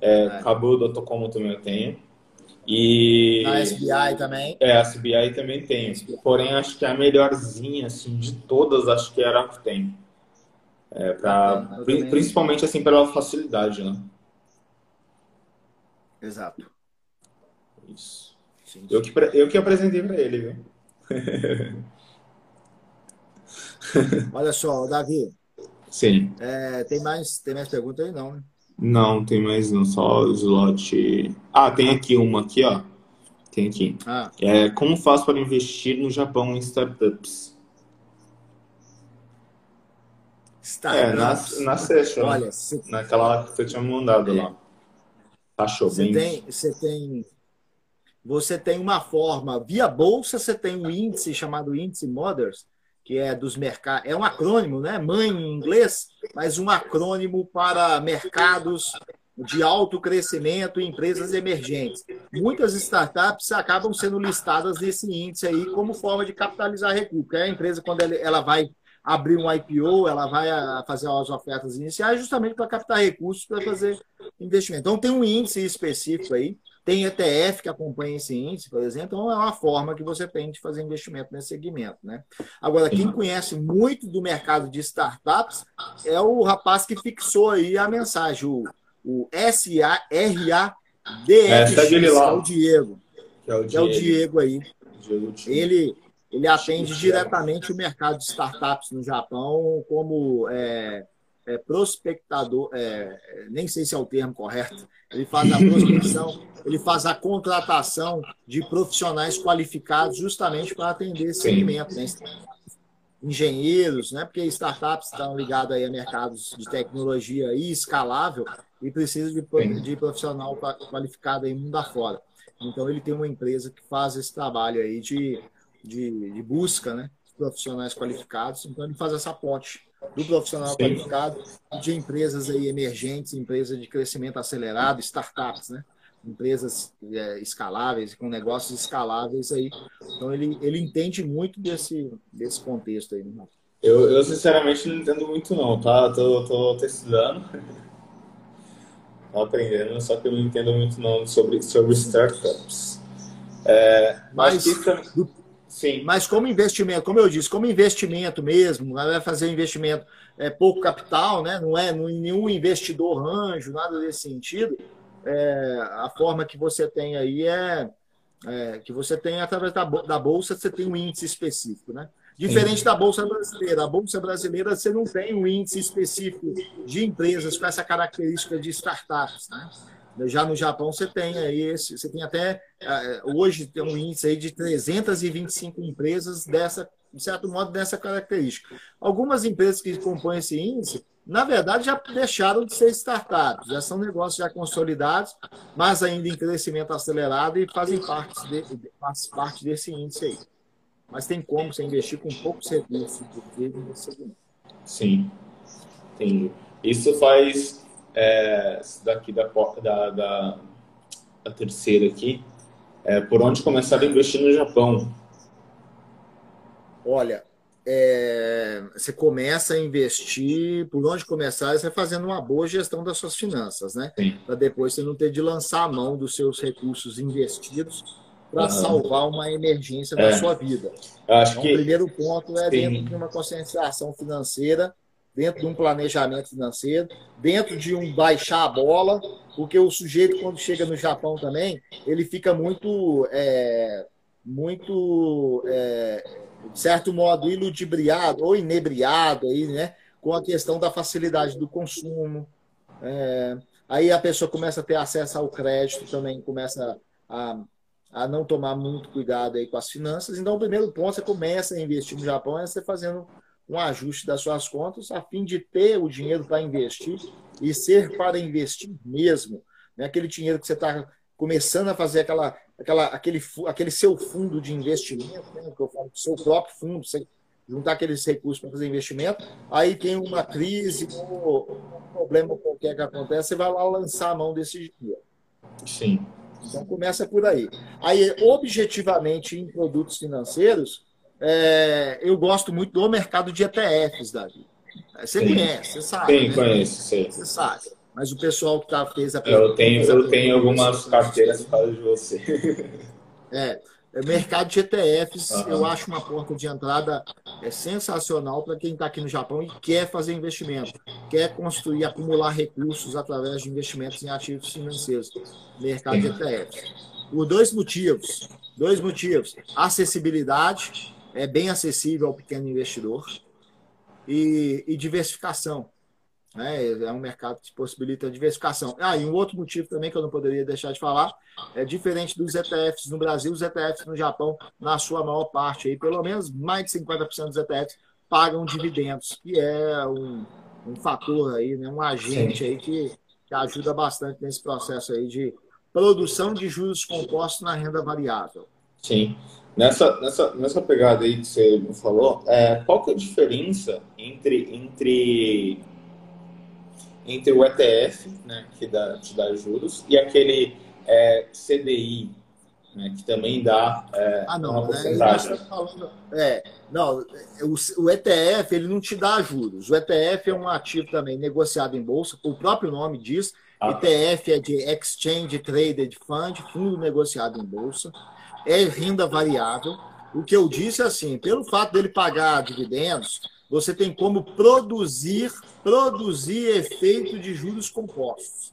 é, é. Kabu.com também eu tenho. E a SBI também. É, a SBI também tem. Porém, acho que a melhorzinha assim de todas, acho que era a que tem. É, pra, principalmente assim pela facilidade, né? Exato. Isso. Sim, sim. Eu, que, eu que apresentei para ele, viu? Olha só, Davi. Sim. É, tem mais, tem mais pergunta aí não? Né? Não, tem mais não, só o slot. Ah, tem aqui uma aqui, ó. Tem aqui. Ah. É, como faço para investir no Japão em startups? Startups. É, na, na session. Olha, você... naquela que você tinha mandado é. lá. Achou você bem? Tem, você tem você tem uma forma via bolsa, você tem um índice chamado índice Mothers, que é dos mercados, é um acrônimo, né? Mãe em inglês, mas um acrônimo para mercados de alto crescimento e empresas emergentes. Muitas startups acabam sendo listadas nesse índice aí como forma de capitalizar recursos. A empresa, quando ela vai abrir um IPO, ela vai fazer as ofertas iniciais justamente para captar recursos para fazer investimento. Então, tem um índice específico aí tem ETF que acompanha esse índice, por exemplo, então é uma forma que você tem de fazer investimento nesse segmento. Né? Agora, quem conhece muito do mercado de startups é o rapaz que fixou aí a mensagem, o, o S-A-R-A-D-F, é, é o Diego. É o Diego, é o Diego aí. Diego ele, ele atende diretamente o mercado de startups no Japão como é, é, prospectador, é, nem sei se é o termo correto, ele faz a prospecção ele faz a contratação de profissionais qualificados justamente para atender esse segmento, né? engenheiros, né? Porque startups estão ligadas aí a mercados de tecnologia e escalável e precisa de, de profissional qualificado aí mundo afora. Então ele tem uma empresa que faz esse trabalho aí de, de, de busca, né? profissionais qualificados, então ele faz essa ponte do profissional Sim. qualificado de empresas aí emergentes, empresas de crescimento acelerado, startups, né? empresas é, escaláveis, com negócios escaláveis aí. Então ele, ele entende muito desse, desse contexto aí. Né? Eu, eu sinceramente não entendo muito não, tá? Tô, tô, tô estudando, tô aprendendo, só que eu não entendo muito não sobre, sobre startups. É, mas, mas, do, sim. mas como investimento, como eu disse, como investimento mesmo, vai fazer investimento é pouco capital, né? não é nenhum investidor anjo, nada desse sentido é, a forma que você tem aí é, é, que você tem através da, da bolsa, você tem um índice específico, né? Diferente Sim. da bolsa brasileira, a bolsa brasileira você não tem um índice específico de empresas com essa característica de startups, né? Já no Japão você tem aí esse, você tem até é, hoje tem um índice aí de 325 empresas dessa, de certo modo, dessa característica. Algumas empresas que compõem esse índice na verdade, já deixaram de ser startups, já são negócios já consolidados, mas ainda em crescimento acelerado e fazem parte, de, fazem parte desse índice aí. Mas tem como você investir com recursos nesse segmento. Sim, entendi. Isso faz é, daqui da, da, da, da terceira aqui, é, por onde começar a investir no Japão? Olha, é, você começa a investir, por onde começar, você fazendo uma boa gestão das suas finanças, né? Para depois você não ter de lançar a mão dos seus recursos investidos para salvar uma emergência é. da sua vida. Acho então, que... O primeiro ponto é Sim. dentro de uma conscientização financeira, dentro de um planejamento financeiro, dentro de um baixar a bola, porque o sujeito, quando chega no Japão também, ele fica muito. É, muito. É, de certo modo, iludibriado ou inebriado aí, né, com a questão da facilidade do consumo. É, aí a pessoa começa a ter acesso ao crédito também, começa a, a não tomar muito cuidado aí com as finanças. Então, o primeiro ponto, você começa a investir no Japão, é você fazendo um ajuste das suas contas, a fim de ter o dinheiro para investir e ser para investir mesmo. Né? Aquele dinheiro que você está começando a fazer aquela aquela, aquele, aquele seu fundo de investimento, né, que eu falo, seu próprio fundo, você juntar aqueles recursos para fazer investimento, aí tem uma crise ou um problema qualquer que acontece, você vai lá lançar a mão desse dinheiro. Sim. Então começa por aí. Aí, objetivamente, em produtos financeiros, é, eu gosto muito do mercado de ETFs, Davi. Você Sim. conhece, você sabe. Sim, né? conheço, sei. Você sabe mas o pessoal que tá, fez a Eu tenho, eu tenho algumas carteiras para de você. É, é, mercado de ETFs, uhum. eu acho uma porta de entrada é sensacional para quem está aqui no Japão e quer fazer investimento, quer construir, acumular recursos através de investimentos em ativos financeiros. Mercado de ETFs. Por dois motivos. Dois motivos. Acessibilidade, é bem acessível ao pequeno investidor, e, e diversificação. Né? É um mercado que possibilita diversificação. Ah, e um outro motivo também que eu não poderia deixar de falar é diferente dos ETFs no Brasil, os ETFs no Japão, na sua maior parte, aí, pelo menos mais de 50% dos ETFs pagam dividendos, que é um, um fator aí, né? um agente aí que, que ajuda bastante nesse processo aí de produção de juros compostos na renda variável. Sim. Nessa, nessa, nessa pegada aí que você falou, é, qual que é a diferença entre, entre entre o ETF, né, que dá, te dá juros, e aquele é, CDI, né, que também dá é, ah, não, uma né, porcentagem. Tá falando, é, não, o, o, ETF ele não te dá juros. O ETF é um ativo também negociado em bolsa, o próprio nome diz. Ah. ETF é de Exchange Traded Fund, fundo negociado em bolsa. É renda variável. O que eu disse é assim, pelo fato dele pagar dividendos, você tem como produzir, produzir efeito de juros compostos.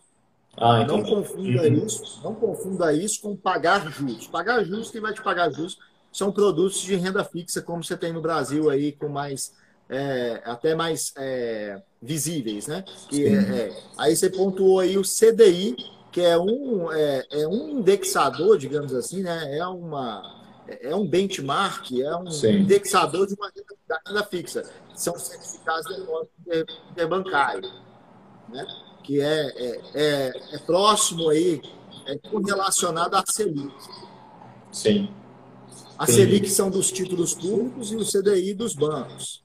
Ah, não confunda uhum. isso, não confunda isso com pagar juros. Pagar juros, quem vai te pagar juros são produtos de renda fixa, como você tem no Brasil aí, com mais é, até mais é, visíveis, né? Que, é, é, aí você pontuou aí o CDI, que é um, é, é um indexador, digamos assim, né? É uma é um benchmark, é um Sim. indexador de uma renda, fixa. São certificados de interbancário, né? que é, é, é, é próximo aí, é correlacionado à Selic. Sim. A Selic são dos títulos públicos e o CDI dos bancos,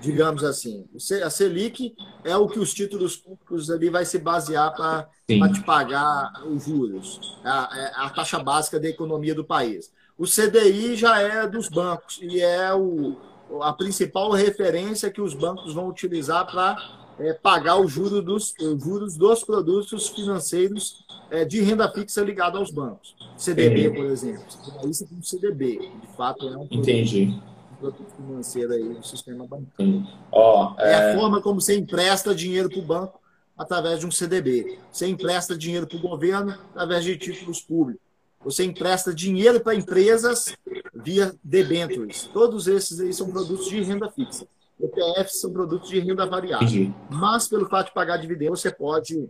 digamos assim. A Selic é o que os títulos públicos ali vai se basear para te pagar os juros, a, é a taxa básica da economia do país. O CDI já é dos bancos e é o, a principal referência que os bancos vão utilizar para é, pagar o juro dos, os juros dos produtos financeiros é, de renda fixa ligado aos bancos. CDB, por exemplo. Isso é um CDB. De fato, é um produto, Entendi. Produto financeiro aí do sistema bancário. Oh, é... é... a forma como você empresta dinheiro para o banco através de um CDB. Você empresta dinheiro para o governo através de títulos públicos. Você empresta dinheiro para empresas via debentures. Todos esses aí são produtos de renda fixa. ETFs são produtos de renda variável. Mas, pelo fato de pagar dividendo, você pode,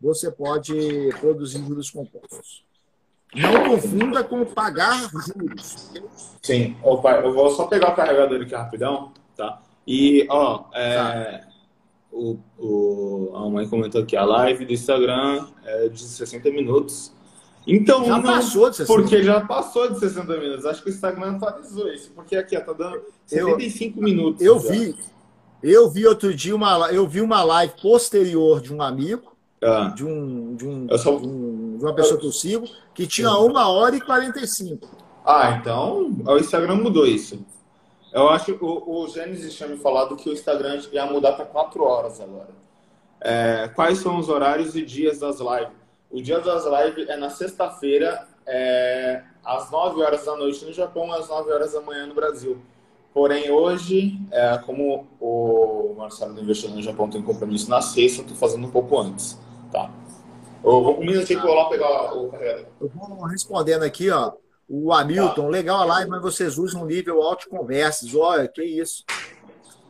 você pode produzir juros compostos. Não confunda com pagar juros. Sim. Opa, eu vou só pegar o carregador aqui rapidão, tá? E, ó, é, tá. o, o, a mãe comentou aqui, a live do Instagram é de 60 minutos. Então, já passou de 60 Porque já passou de 60 minutos. Acho que o Instagram atualizou isso. Porque aqui, ó, tá dando 75 eu, minutos. Eu já. vi. Eu vi outro dia uma, eu vi uma live posterior de um amigo, ah. de, um, de, um, só... de, um, uma pessoa que eu sigo, que tinha uma hora e 45. Ah, então o Instagram mudou isso. Eu acho que o, o Gênesis tinha me falado que o Instagram ia mudar para 4 horas agora. É, quais são os horários e dias das lives? O dia das lives é na sexta-feira, é, às 9 horas da noite no Japão, às 9 horas da manhã no Brasil. Porém, hoje, é, como o Marcelo do Investidor no Japão tem compromisso na sexta, eu estou fazendo um pouco antes. Tá? Eu vou minutinho que eu lá pegar o carregador. Eu vou respondendo aqui, ó. O Hamilton, tá. legal a live, mas vocês usam nível alto conversas. Olha, que isso.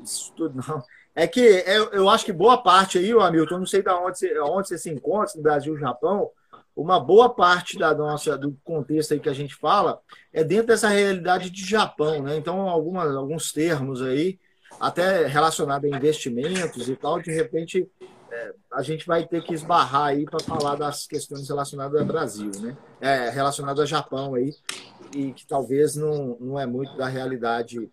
Isso tudo não. É que eu, eu acho que boa parte aí, o Hamilton, não sei de onde você, onde você se encontra, no Brasil e Japão, uma boa parte da nossa do contexto aí que a gente fala é dentro dessa realidade de Japão, né? Então, algumas, alguns termos aí, até relacionados a investimentos e tal, de repente a gente vai ter que esbarrar aí para falar das questões relacionadas ao Brasil, né? É, relacionado a Japão aí, e que talvez não, não é muito da realidade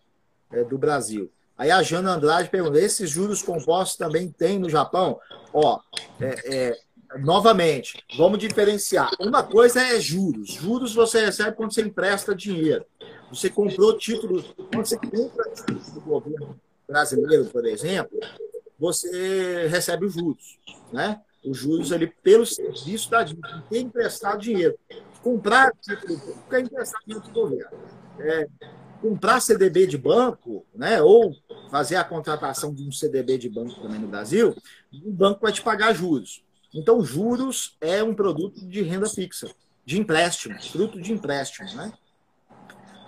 é, do Brasil. Aí a Jana Andrade pergunta: esses juros compostos também tem no Japão? Ó, é, é, novamente, vamos diferenciar. Uma coisa é juros. Juros você recebe quando você empresta dinheiro. Você comprou títulos, quando você compra títulos do governo brasileiro, por exemplo, você recebe os juros, né? Os juros ali pelo serviço da dívida, ter emprestado dinheiro. Comprar título público é emprestar dinheiro do governo. É, comprar CDB de banco, né, ou fazer a contratação de um CDB de banco também no Brasil, o banco vai te pagar juros. Então, juros é um produto de renda fixa, de empréstimo, fruto de empréstimo, né?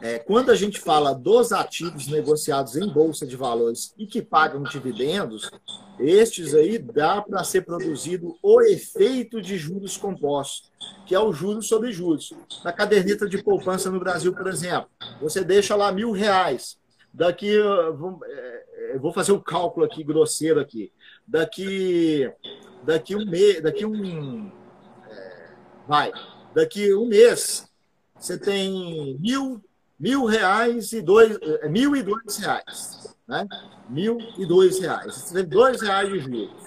É, quando a gente fala dos ativos negociados em bolsa de valores e que pagam dividendos, estes aí dá para ser produzido o efeito de juros compostos, que é o juros sobre juros. Na caderneta de poupança no Brasil, por exemplo, você deixa lá mil reais. Daqui, eu é, vou fazer o um cálculo aqui grosseiro aqui. Daqui, daqui um mês, daqui um, é, vai, daqui um mês você tem mil mil reais e dois, é, mil e dois reais, né? Mil e dois reais. Você tem dois reais de juros.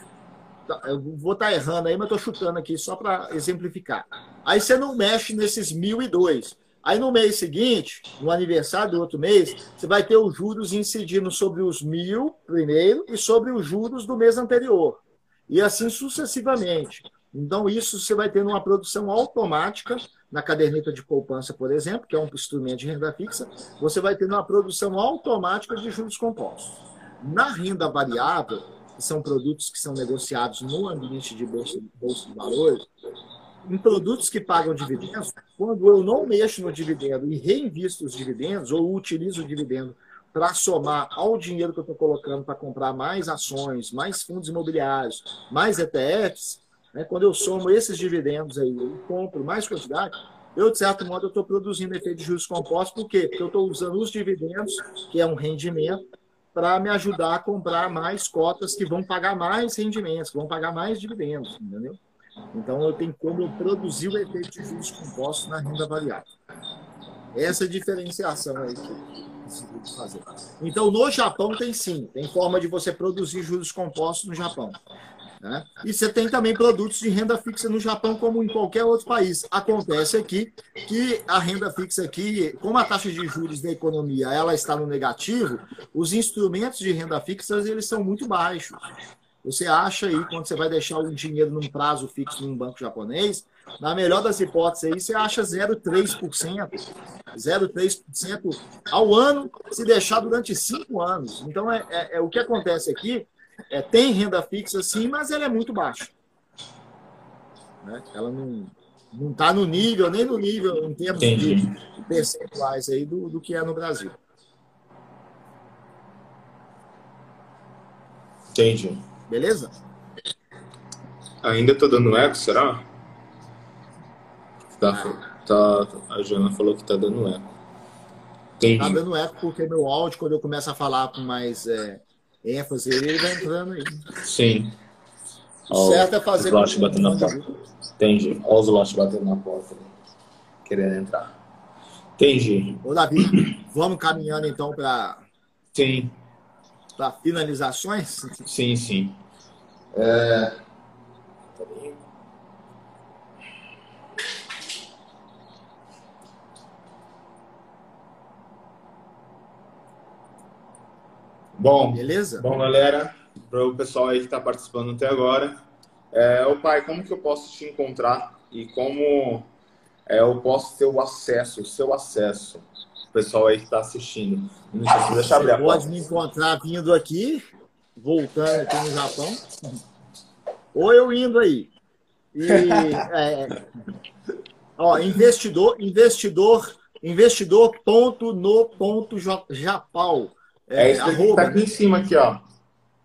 Tá, eu vou estar errando aí, mas estou chutando aqui só para exemplificar. Aí você não mexe nesses mil e dois. Aí no mês seguinte, no aniversário do outro mês, você vai ter os juros incidindo sobre os mil primeiro e sobre os juros do mês anterior. E assim sucessivamente. Então, isso você vai ter uma produção automática na caderneta de poupança, por exemplo, que é um instrumento de renda fixa, você vai ter uma produção automática de juros compostos. Na renda variável, que são produtos que são negociados no ambiente de bolsa, bolsa de valores, em produtos que pagam dividendos, quando eu não mexo no dividendo e reinvisto os dividendos, ou utilizo o dividendo para somar ao dinheiro que eu estou colocando para comprar mais ações, mais fundos imobiliários, mais ETFs, né? Quando eu somo esses dividendos aí e compro mais quantidade, eu, de certo modo, estou produzindo efeito de juros compostos. Por quê? Porque eu estou usando os dividendos, que é um rendimento, para me ajudar a comprar mais cotas que vão pagar mais rendimentos, que vão pagar mais dividendos, entendeu? Então, eu tenho como produzir o efeito de juros compostos na renda variável. Essa diferenciação aí que fazer. Então, no Japão tem sim, tem forma de você produzir juros compostos no Japão. Né? E você tem também produtos de renda fixa no Japão, como em qualquer outro país. Acontece aqui que a renda fixa aqui, como a taxa de juros da economia ela está no negativo, os instrumentos de renda fixa eles são muito baixos. Você acha aí, quando você vai deixar o dinheiro num prazo fixo num banco japonês, na melhor das hipóteses aí, você acha 0,3%. 0,3% ao ano, se deixar durante cinco anos. Então, é, é, é o que acontece aqui é, tem renda fixa sim, mas ela é muito baixa. Né? Ela não não está no nível, nem no nível em termos Entendi. de percentuais aí do, do que é no Brasil. Entendi. Beleza? Ainda estou dando eco, será? Tá, ah. tá, a Jana falou que está dando eco. Entendi. Tá dando eco porque meu áudio, quando eu começo a falar com mais é, ênfase, ele vai entrando aí. Sim. O certo é fazer. Os batendo na porta. Entendi. Olha os lotes batendo na porta. Querendo entrar. Entendi. Ô, Davi, vamos caminhando então para. Sim. Para finalizações? Sim, sim. É... Bom, beleza? Bom, galera, para o pessoal aí que está participando até agora, é, o pai, como que eu posso te encontrar e como é, eu posso ter o acesso, o seu acesso, o pessoal aí que está assistindo. Não sei se deixa abrir Você pode me encontrar vindo aqui, voltando aqui no Japão, ou eu indo aí. E, é, ó, investidor, investidor, investidor ponto no ponto Japão é, é isso que tá aqui em cima, aqui, ó.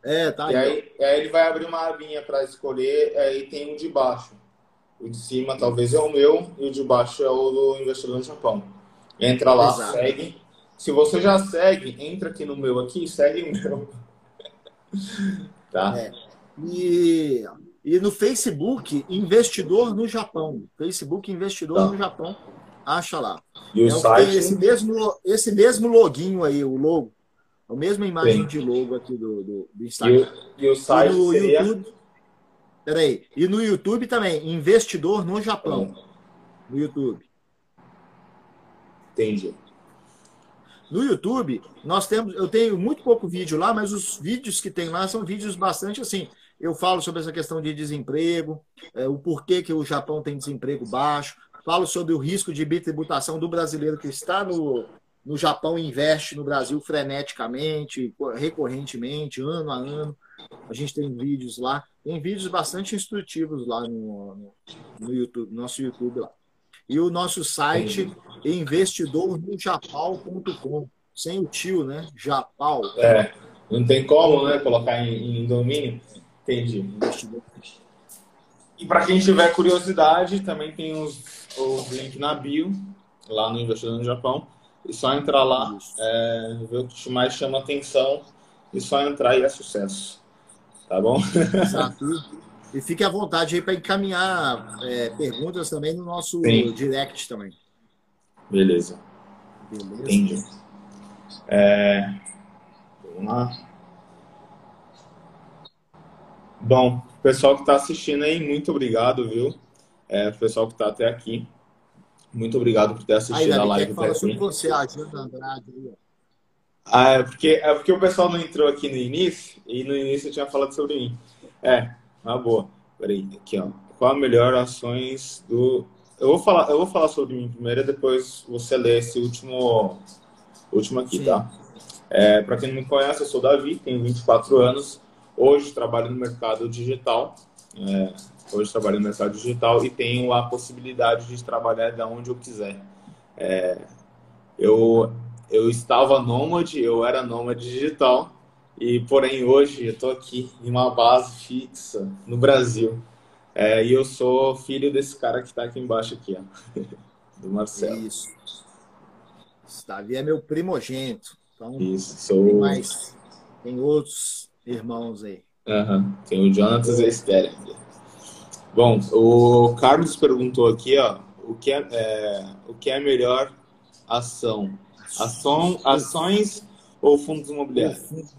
É, tá e aí. E aí ele vai abrir uma abinha para escolher, aí tem um de baixo. O de cima talvez é o meu e o de baixo é o do investidor no Japão. Entra lá, Exato. segue. Se você já segue, entra aqui no meu aqui e segue o meu. tá? É. E, e no Facebook, investidor no Japão. Facebook investidor tá. no Japão. Acha lá. E o é site? Esse mesmo, esse mesmo loginho aí, o logo. A mesma imagem Sim. de logo aqui do, do, do Instagram. E o, e o site e no seria... YouTube, peraí, e no YouTube também, investidor no Japão. No YouTube. Entendi. No YouTube, nós temos, eu tenho muito pouco vídeo lá, mas os vídeos que tem lá são vídeos bastante assim. Eu falo sobre essa questão de desemprego, é, o porquê que o Japão tem desemprego baixo, falo sobre o risco de bitributação do brasileiro que está no, no Japão investe no Brasil freneticamente, recorrentemente, ano a ano. A gente tem vídeos lá, tem vídeos bastante instrutivos lá no, no, no YouTube, nosso YouTube lá. E o nosso site é investidornojapal.com, sem o tio, né? Japal. É, não tem como, né? Colocar em, em domínio. Entendi. E para quem tiver curiosidade, também tem os, os na bio, lá no Investidor no Japão. E só entrar lá, é, ver o que mais chama atenção e só entrar e é sucesso. Tá bom? Exato. E fique à vontade aí para encaminhar é, perguntas também no nosso Sim. direct também. Beleza. Beleza. Entendi. É... Vamos lá. Bom, pessoal que está assistindo aí, muito obrigado, viu? É, pessoal que está até aqui. Muito obrigado por ter assistido aí, a live. Quer falar sobre você, a Andrade. Ah, é porque, é porque o pessoal não entrou aqui no início, e no início eu tinha falado sobre mim. É, uma boa. Peraí, aqui, ó. Qual a melhor ações do. Eu vou falar, eu vou falar sobre mim primeiro, depois você lê esse último, último aqui, Sim. tá? É, Para quem não me conhece, eu sou Davi, tenho 24 anos. Hoje trabalho no mercado digital. É, Hoje trabalho no mercado digital e tenho a possibilidade de trabalhar de onde eu quiser. É, eu, eu estava nômade, eu era nômade digital, e porém hoje eu estou aqui em uma base fixa no Brasil. É, e eu sou filho desse cara que está aqui embaixo aqui, ó, do Marcelo. Isso. Davi é meu primogênito. Então, Isso, sou... tem mais, tem outros irmãos aí. Uhum. Tem o Jonathan e a Esther. Bom, o Carlos perguntou aqui, ó, o que é, é, o que é melhor ação. Ação, ações ou fundos imobiliários?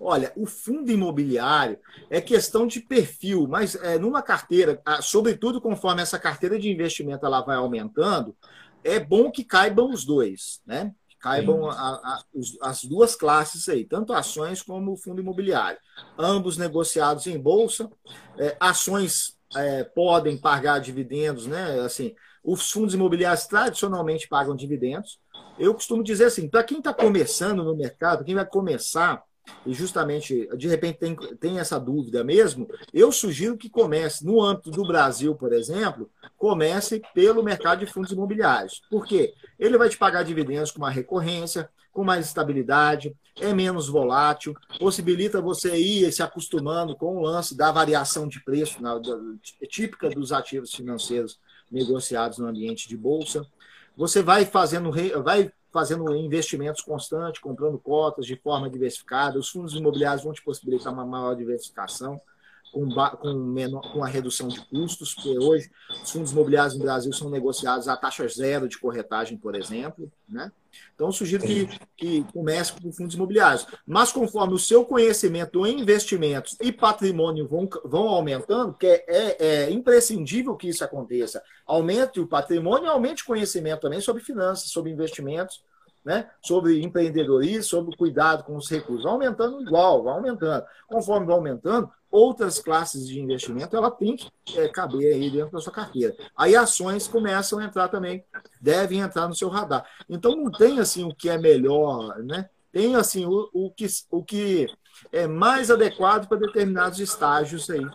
Olha, o fundo imobiliário é questão de perfil, mas é, numa carteira, sobretudo conforme essa carteira de investimento ela vai aumentando, é bom que caibam os dois, né? caibam a, a, as duas classes aí, tanto ações como o fundo imobiliário. Ambos negociados em bolsa, é, ações é, podem pagar dividendos, né? Assim, os fundos imobiliários tradicionalmente pagam dividendos. Eu costumo dizer assim, para quem está começando no mercado, quem vai começar e justamente, de repente, tem, tem essa dúvida mesmo, eu sugiro que comece, no âmbito do Brasil, por exemplo, comece pelo mercado de fundos imobiliários. Por quê? Ele vai te pagar dividendos com uma recorrência, com mais estabilidade, é menos volátil, possibilita você ir se acostumando com o lance da variação de preço na, da, típica dos ativos financeiros negociados no ambiente de bolsa. Você vai fazendo, vai fazendo investimentos constantes, comprando cotas de forma diversificada. Os fundos imobiliários vão te possibilitar uma maior diversificação com, com, menor, com a redução de custos, porque hoje os fundos imobiliários no Brasil são negociados a taxa zero de corretagem, por exemplo. Né? Então, sugiro que, que comece com fundos imobiliários. Mas conforme o seu conhecimento em investimentos e patrimônio vão, vão aumentando, que é, é, é imprescindível que isso aconteça, aumente o patrimônio e aumente o conhecimento também sobre finanças, sobre investimentos, né? sobre empreendedorismo, sobre cuidado com os recursos. Vai aumentando igual, vai aumentando. Conforme vai aumentando, outras classes de investimento ela tem que é, caber aí dentro da sua carteira. Aí ações começam a entrar também, devem entrar no seu radar. Então não tem assim o que é melhor, né? Tem assim o, o, que, o que é mais adequado para determinados estágios aí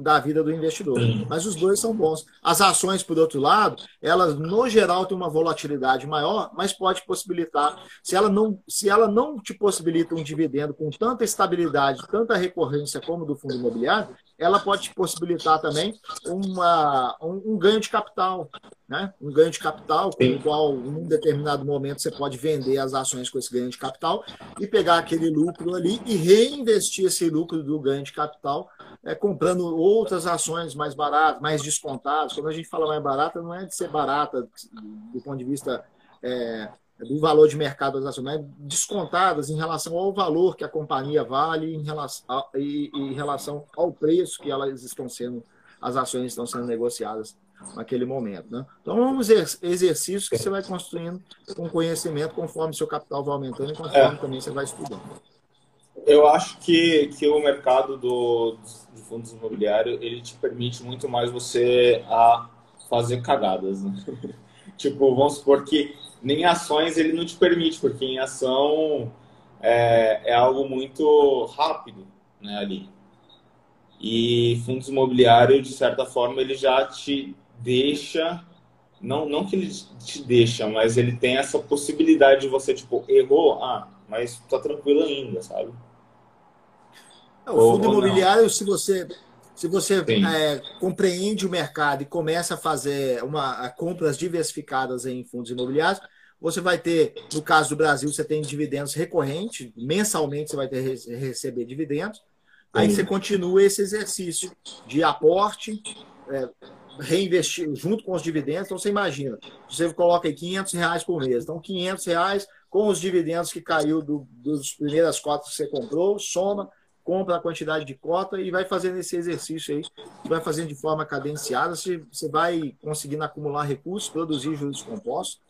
da vida do investidor. Mas os dois são bons. As ações, por outro lado, elas no geral têm uma volatilidade maior, mas pode possibilitar, se ela não, se ela não te possibilita um dividendo com tanta estabilidade, tanta recorrência como do fundo imobiliário, ela pode te possibilitar também uma, um, um ganho de capital. Né? Um ganho de capital, com o qual, em um determinado momento, você pode vender as ações com esse ganho de capital e pegar aquele lucro ali e reinvestir esse lucro do ganho de capital é, comprando outras ações mais baratas, mais descontadas. Quando a gente fala mais barata, não é de ser barata do ponto de vista é, do valor de mercado das ações, mas descontadas em relação ao valor que a companhia vale em relação, a, e, em relação ao preço que elas estão sendo, as ações estão sendo negociadas naquele momento. Né? Então, vamos exercícios que você vai construindo com conhecimento conforme seu capital vai aumentando e conforme é. também você vai estudando. Eu acho que, que o mercado do, de fundos imobiliários ele te permite muito mais você a fazer cagadas. Né? tipo, vamos supor que nem ações ele não te permite, porque em ação é, é algo muito rápido né, ali. E fundos imobiliários, de certa forma, ele já te deixa. Não, não que ele te deixa, mas ele tem essa possibilidade de você, tipo, errou, ah, mas tá tranquilo ainda, sabe? É, o fundo imobiliário, ou se você, se você é, compreende o mercado e começa a fazer uma, compras diversificadas em fundos imobiliários, você vai ter, no caso do Brasil, você tem dividendos recorrentes, mensalmente você vai ter receber dividendos. Aí você continua esse exercício de aporte, é, reinvestir junto com os dividendos. Então você imagina, você coloca aí 500 reais por mês. Então 500 reais com os dividendos que caiu do, dos primeiras cotas que você comprou, soma, compra a quantidade de cota e vai fazendo esse exercício aí, vai fazendo de forma cadenciada, você, você vai conseguindo acumular recursos, produzir juros compostos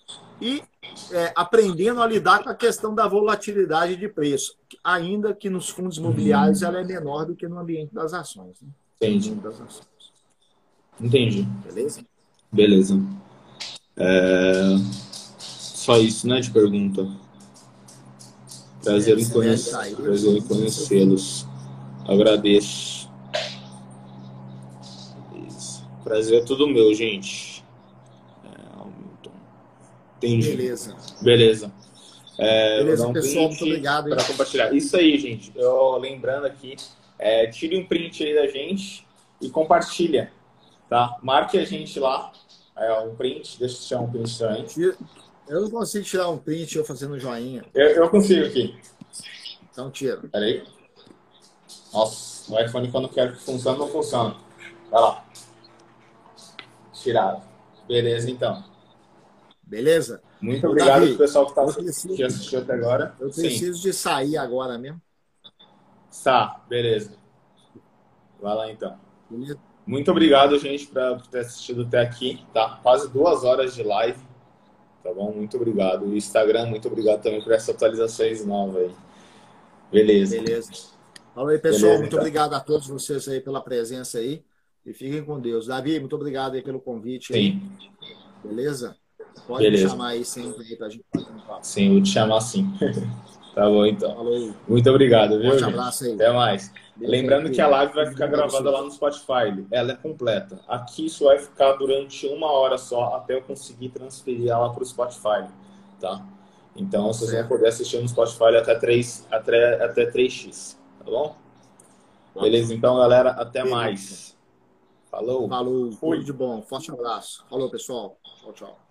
e é, aprendendo a lidar com a questão da volatilidade de preço, ainda que nos fundos imobiliários ela é menor do que no ambiente das ações. Né? Entendi. Das ações. Entendi. Beleza? Beleza. É... Só isso, né, de pergunta. Prazer em conhecer, prazer em conhecê-los. Agradeço. Prazer é tudo meu, gente. É, Entendi. Beleza. Beleza. É, Beleza, pessoal, muito obrigado. Para compartilhar. Isso aí, gente. Eu lembrando aqui, é, tire um print aí da gente e compartilha, tá? Marque a gente lá, é, um print, deixa eu tirar um print também. Eu não consigo tirar um print eu fazendo joinha. Eu, eu consigo aqui. Então tira. Peraí. Nossa, o iPhone quando quero que funcione, não funciona. Vai lá. Tirado. Beleza, então. Beleza? Muito obrigado Davi, pessoal que, tá, preciso, que assistiu até agora. Eu preciso Sim. de sair agora mesmo. Tá, beleza. Vai lá então. Beleza. Muito obrigado, gente, por ter assistido até aqui, tá? Quase duas horas de live, tá bom? Muito obrigado. E Instagram, muito obrigado também por essas atualizações novas aí. Beleza. Beleza. Fala aí, pessoal. Beleza, muito então. obrigado a todos vocês aí pela presença aí. E fiquem com Deus. Davi, muito obrigado aí pelo convite. Sim. Aí. Beleza? Pode Beleza. me chamar aí sempre aí pra gente fazer um papo. Sim, vou te chamar sim. tá bom, então. Falou. Muito obrigado, viu? Um abraço aí. Até mais. Lembrando que a live vai ficar gravada lá no Spotify. Ela é completa. Aqui isso vai ficar durante uma hora só até eu conseguir transferir ela para o Spotify, tá? Então vocês vão poder assistir no Spotify até 3, até, até 3x, tá bom? Beleza, então, galera, até mais. Falou. Falou. Tudo de bom. Forte abraço. Falou, pessoal. Tchau, tchau.